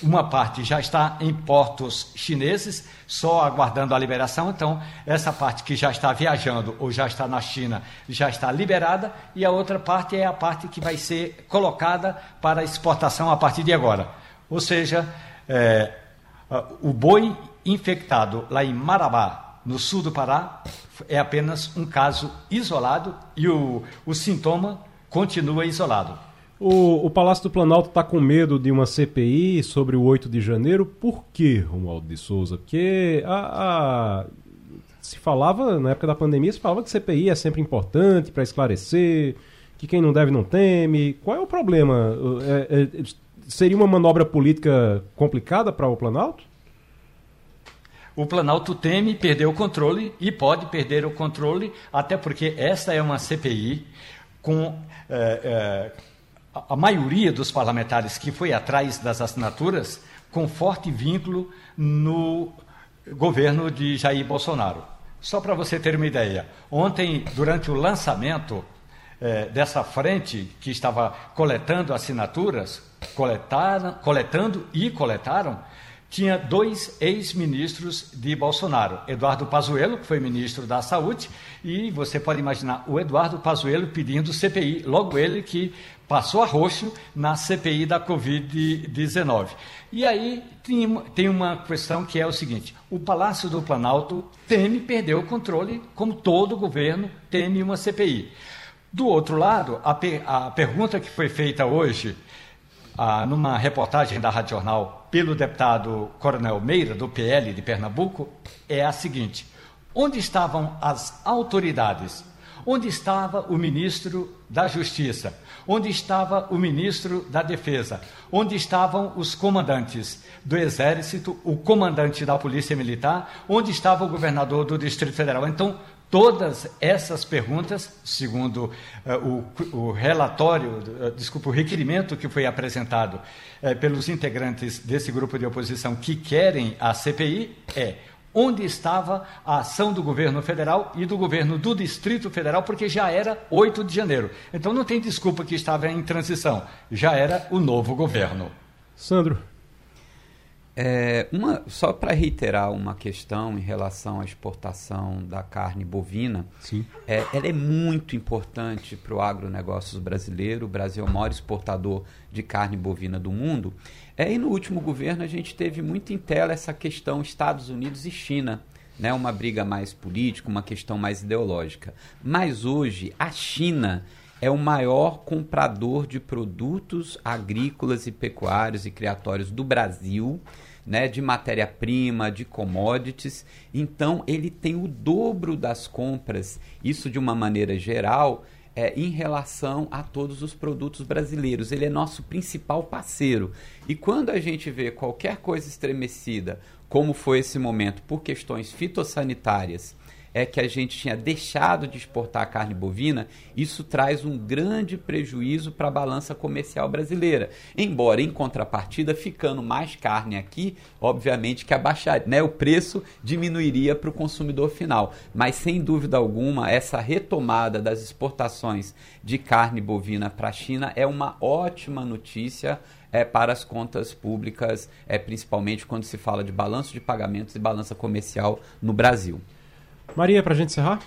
uma parte já está em portos chineses, só aguardando a liberação. Então, essa parte que já está viajando ou já está na China já está liberada, e a outra parte é a parte que vai ser colocada para exportação a partir de agora. Ou seja, é, o boi infectado lá em Marabá, no sul do Pará, é apenas um caso isolado e o, o sintoma continua isolado. O, o Palácio do Planalto está com medo de uma CPI sobre o 8 de janeiro. Por quê, Romualdo de Souza? Porque a, a, se falava, na época da pandemia, se falava que CPI é sempre importante para esclarecer, que quem não deve não teme. Qual é o problema? É, é, seria uma manobra política complicada para o Planalto? O Planalto teme perder o controle e pode perder o controle, até porque esta é uma CPI com. É, é a maioria dos parlamentares que foi atrás das assinaturas com forte vínculo no governo de Jair Bolsonaro. Só para você ter uma ideia, ontem, durante o lançamento eh, dessa frente que estava coletando assinaturas, coletaram, coletando e coletaram, tinha dois ex-ministros de Bolsonaro, Eduardo Pazuello, que foi ministro da Saúde, e você pode imaginar o Eduardo Pazuello pedindo CPI, logo ele que passou a roxo na CPI da Covid-19. E aí tem, uma questão que é o seguinte: o Palácio do Planalto teme perder o controle, como todo governo teme uma CPI. Do outro lado, a, a pergunta que foi feita hoje, ah, numa reportagem da Rádio Jornal, pelo deputado Coronel Meira, do PL de Pernambuco, é a seguinte: onde estavam as autoridades? Onde estava o ministro da Justiça? Onde estava o ministro da Defesa? Onde estavam os comandantes do Exército, o comandante da Polícia Militar? Onde estava o governador do Distrito Federal? Então, todas essas perguntas, segundo uh, o, o, relatório, uh, desculpa, o requerimento que foi apresentado uh, pelos integrantes desse grupo de oposição que querem a CPI, é onde estava a ação do governo federal e do governo do Distrito Federal, porque já era 8 de janeiro. Então não tem desculpa que estava em transição, já era o novo governo. Sandro. É, uma, só para reiterar uma questão em relação à exportação da carne bovina, Sim. É, ela é muito importante para o agronegócio brasileiro. O Brasil é o maior exportador de carne bovina do mundo. É, e no último governo a gente teve muito em tela essa questão Estados Unidos e China. Né, uma briga mais política, uma questão mais ideológica. Mas hoje a China é o maior comprador de produtos agrícolas e pecuários e criatórios do Brasil, né, de matéria-prima, de commodities. Então, ele tem o dobro das compras, isso de uma maneira geral, é, em relação a todos os produtos brasileiros. Ele é nosso principal parceiro. E quando a gente vê qualquer coisa estremecida, como foi esse momento, por questões fitossanitárias, é que a gente tinha deixado de exportar carne bovina, isso traz um grande prejuízo para a balança comercial brasileira. Embora, em contrapartida, ficando mais carne aqui, obviamente que abaixar, né, o preço diminuiria para o consumidor final. Mas, sem dúvida alguma, essa retomada das exportações de carne bovina para a China é uma ótima notícia é, para as contas públicas, é, principalmente quando se fala de balanço de pagamentos e balança comercial no Brasil. Maria, para a gente encerrar?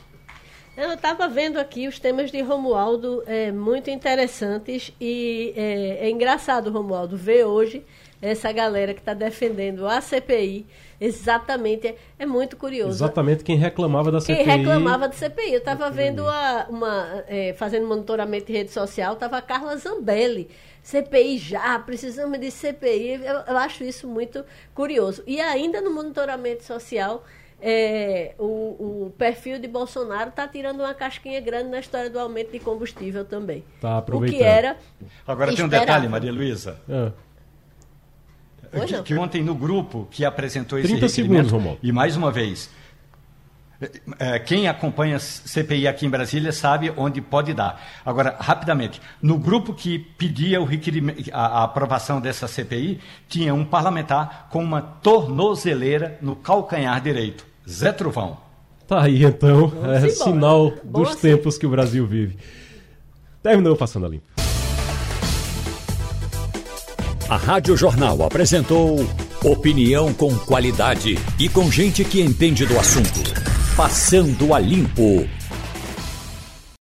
Eu estava vendo aqui os temas de Romualdo é, muito interessantes e é, é engraçado, Romualdo, ver hoje essa galera que está defendendo a CPI. Exatamente, é, é, muito curioso. Exatamente quem reclamava da CPI. Quem reclamava da CPI. Eu estava vendo a, uma. É, fazendo monitoramento de rede social, estava a Carla Zambelli. CPI já, precisamos de CPI. Eu, eu acho isso muito curioso. E ainda no monitoramento social é, o, o, perfil de Bolsonaro está tirando uma casquinha grande na história do aumento de combustível também. Tá aproveitando. O que era. Agora tem um detalhe, Maria Luísa. É. Que, que, ontem no grupo que apresentou esse 30 segundos, Romualdo. e mais uma vez, quem acompanha CPI aqui em Brasília sabe onde pode dar. Agora, rapidamente, no grupo que pedia o a, a aprovação dessa CPI, tinha um parlamentar com uma tornozeleira no calcanhar direito. Zé Trovão. Tá aí então, é sinal dos assim. tempos que o Brasil vive. Terminou passando a limpo. A Rádio Jornal apresentou opinião com qualidade e com gente que entende do assunto. Passando a limpo.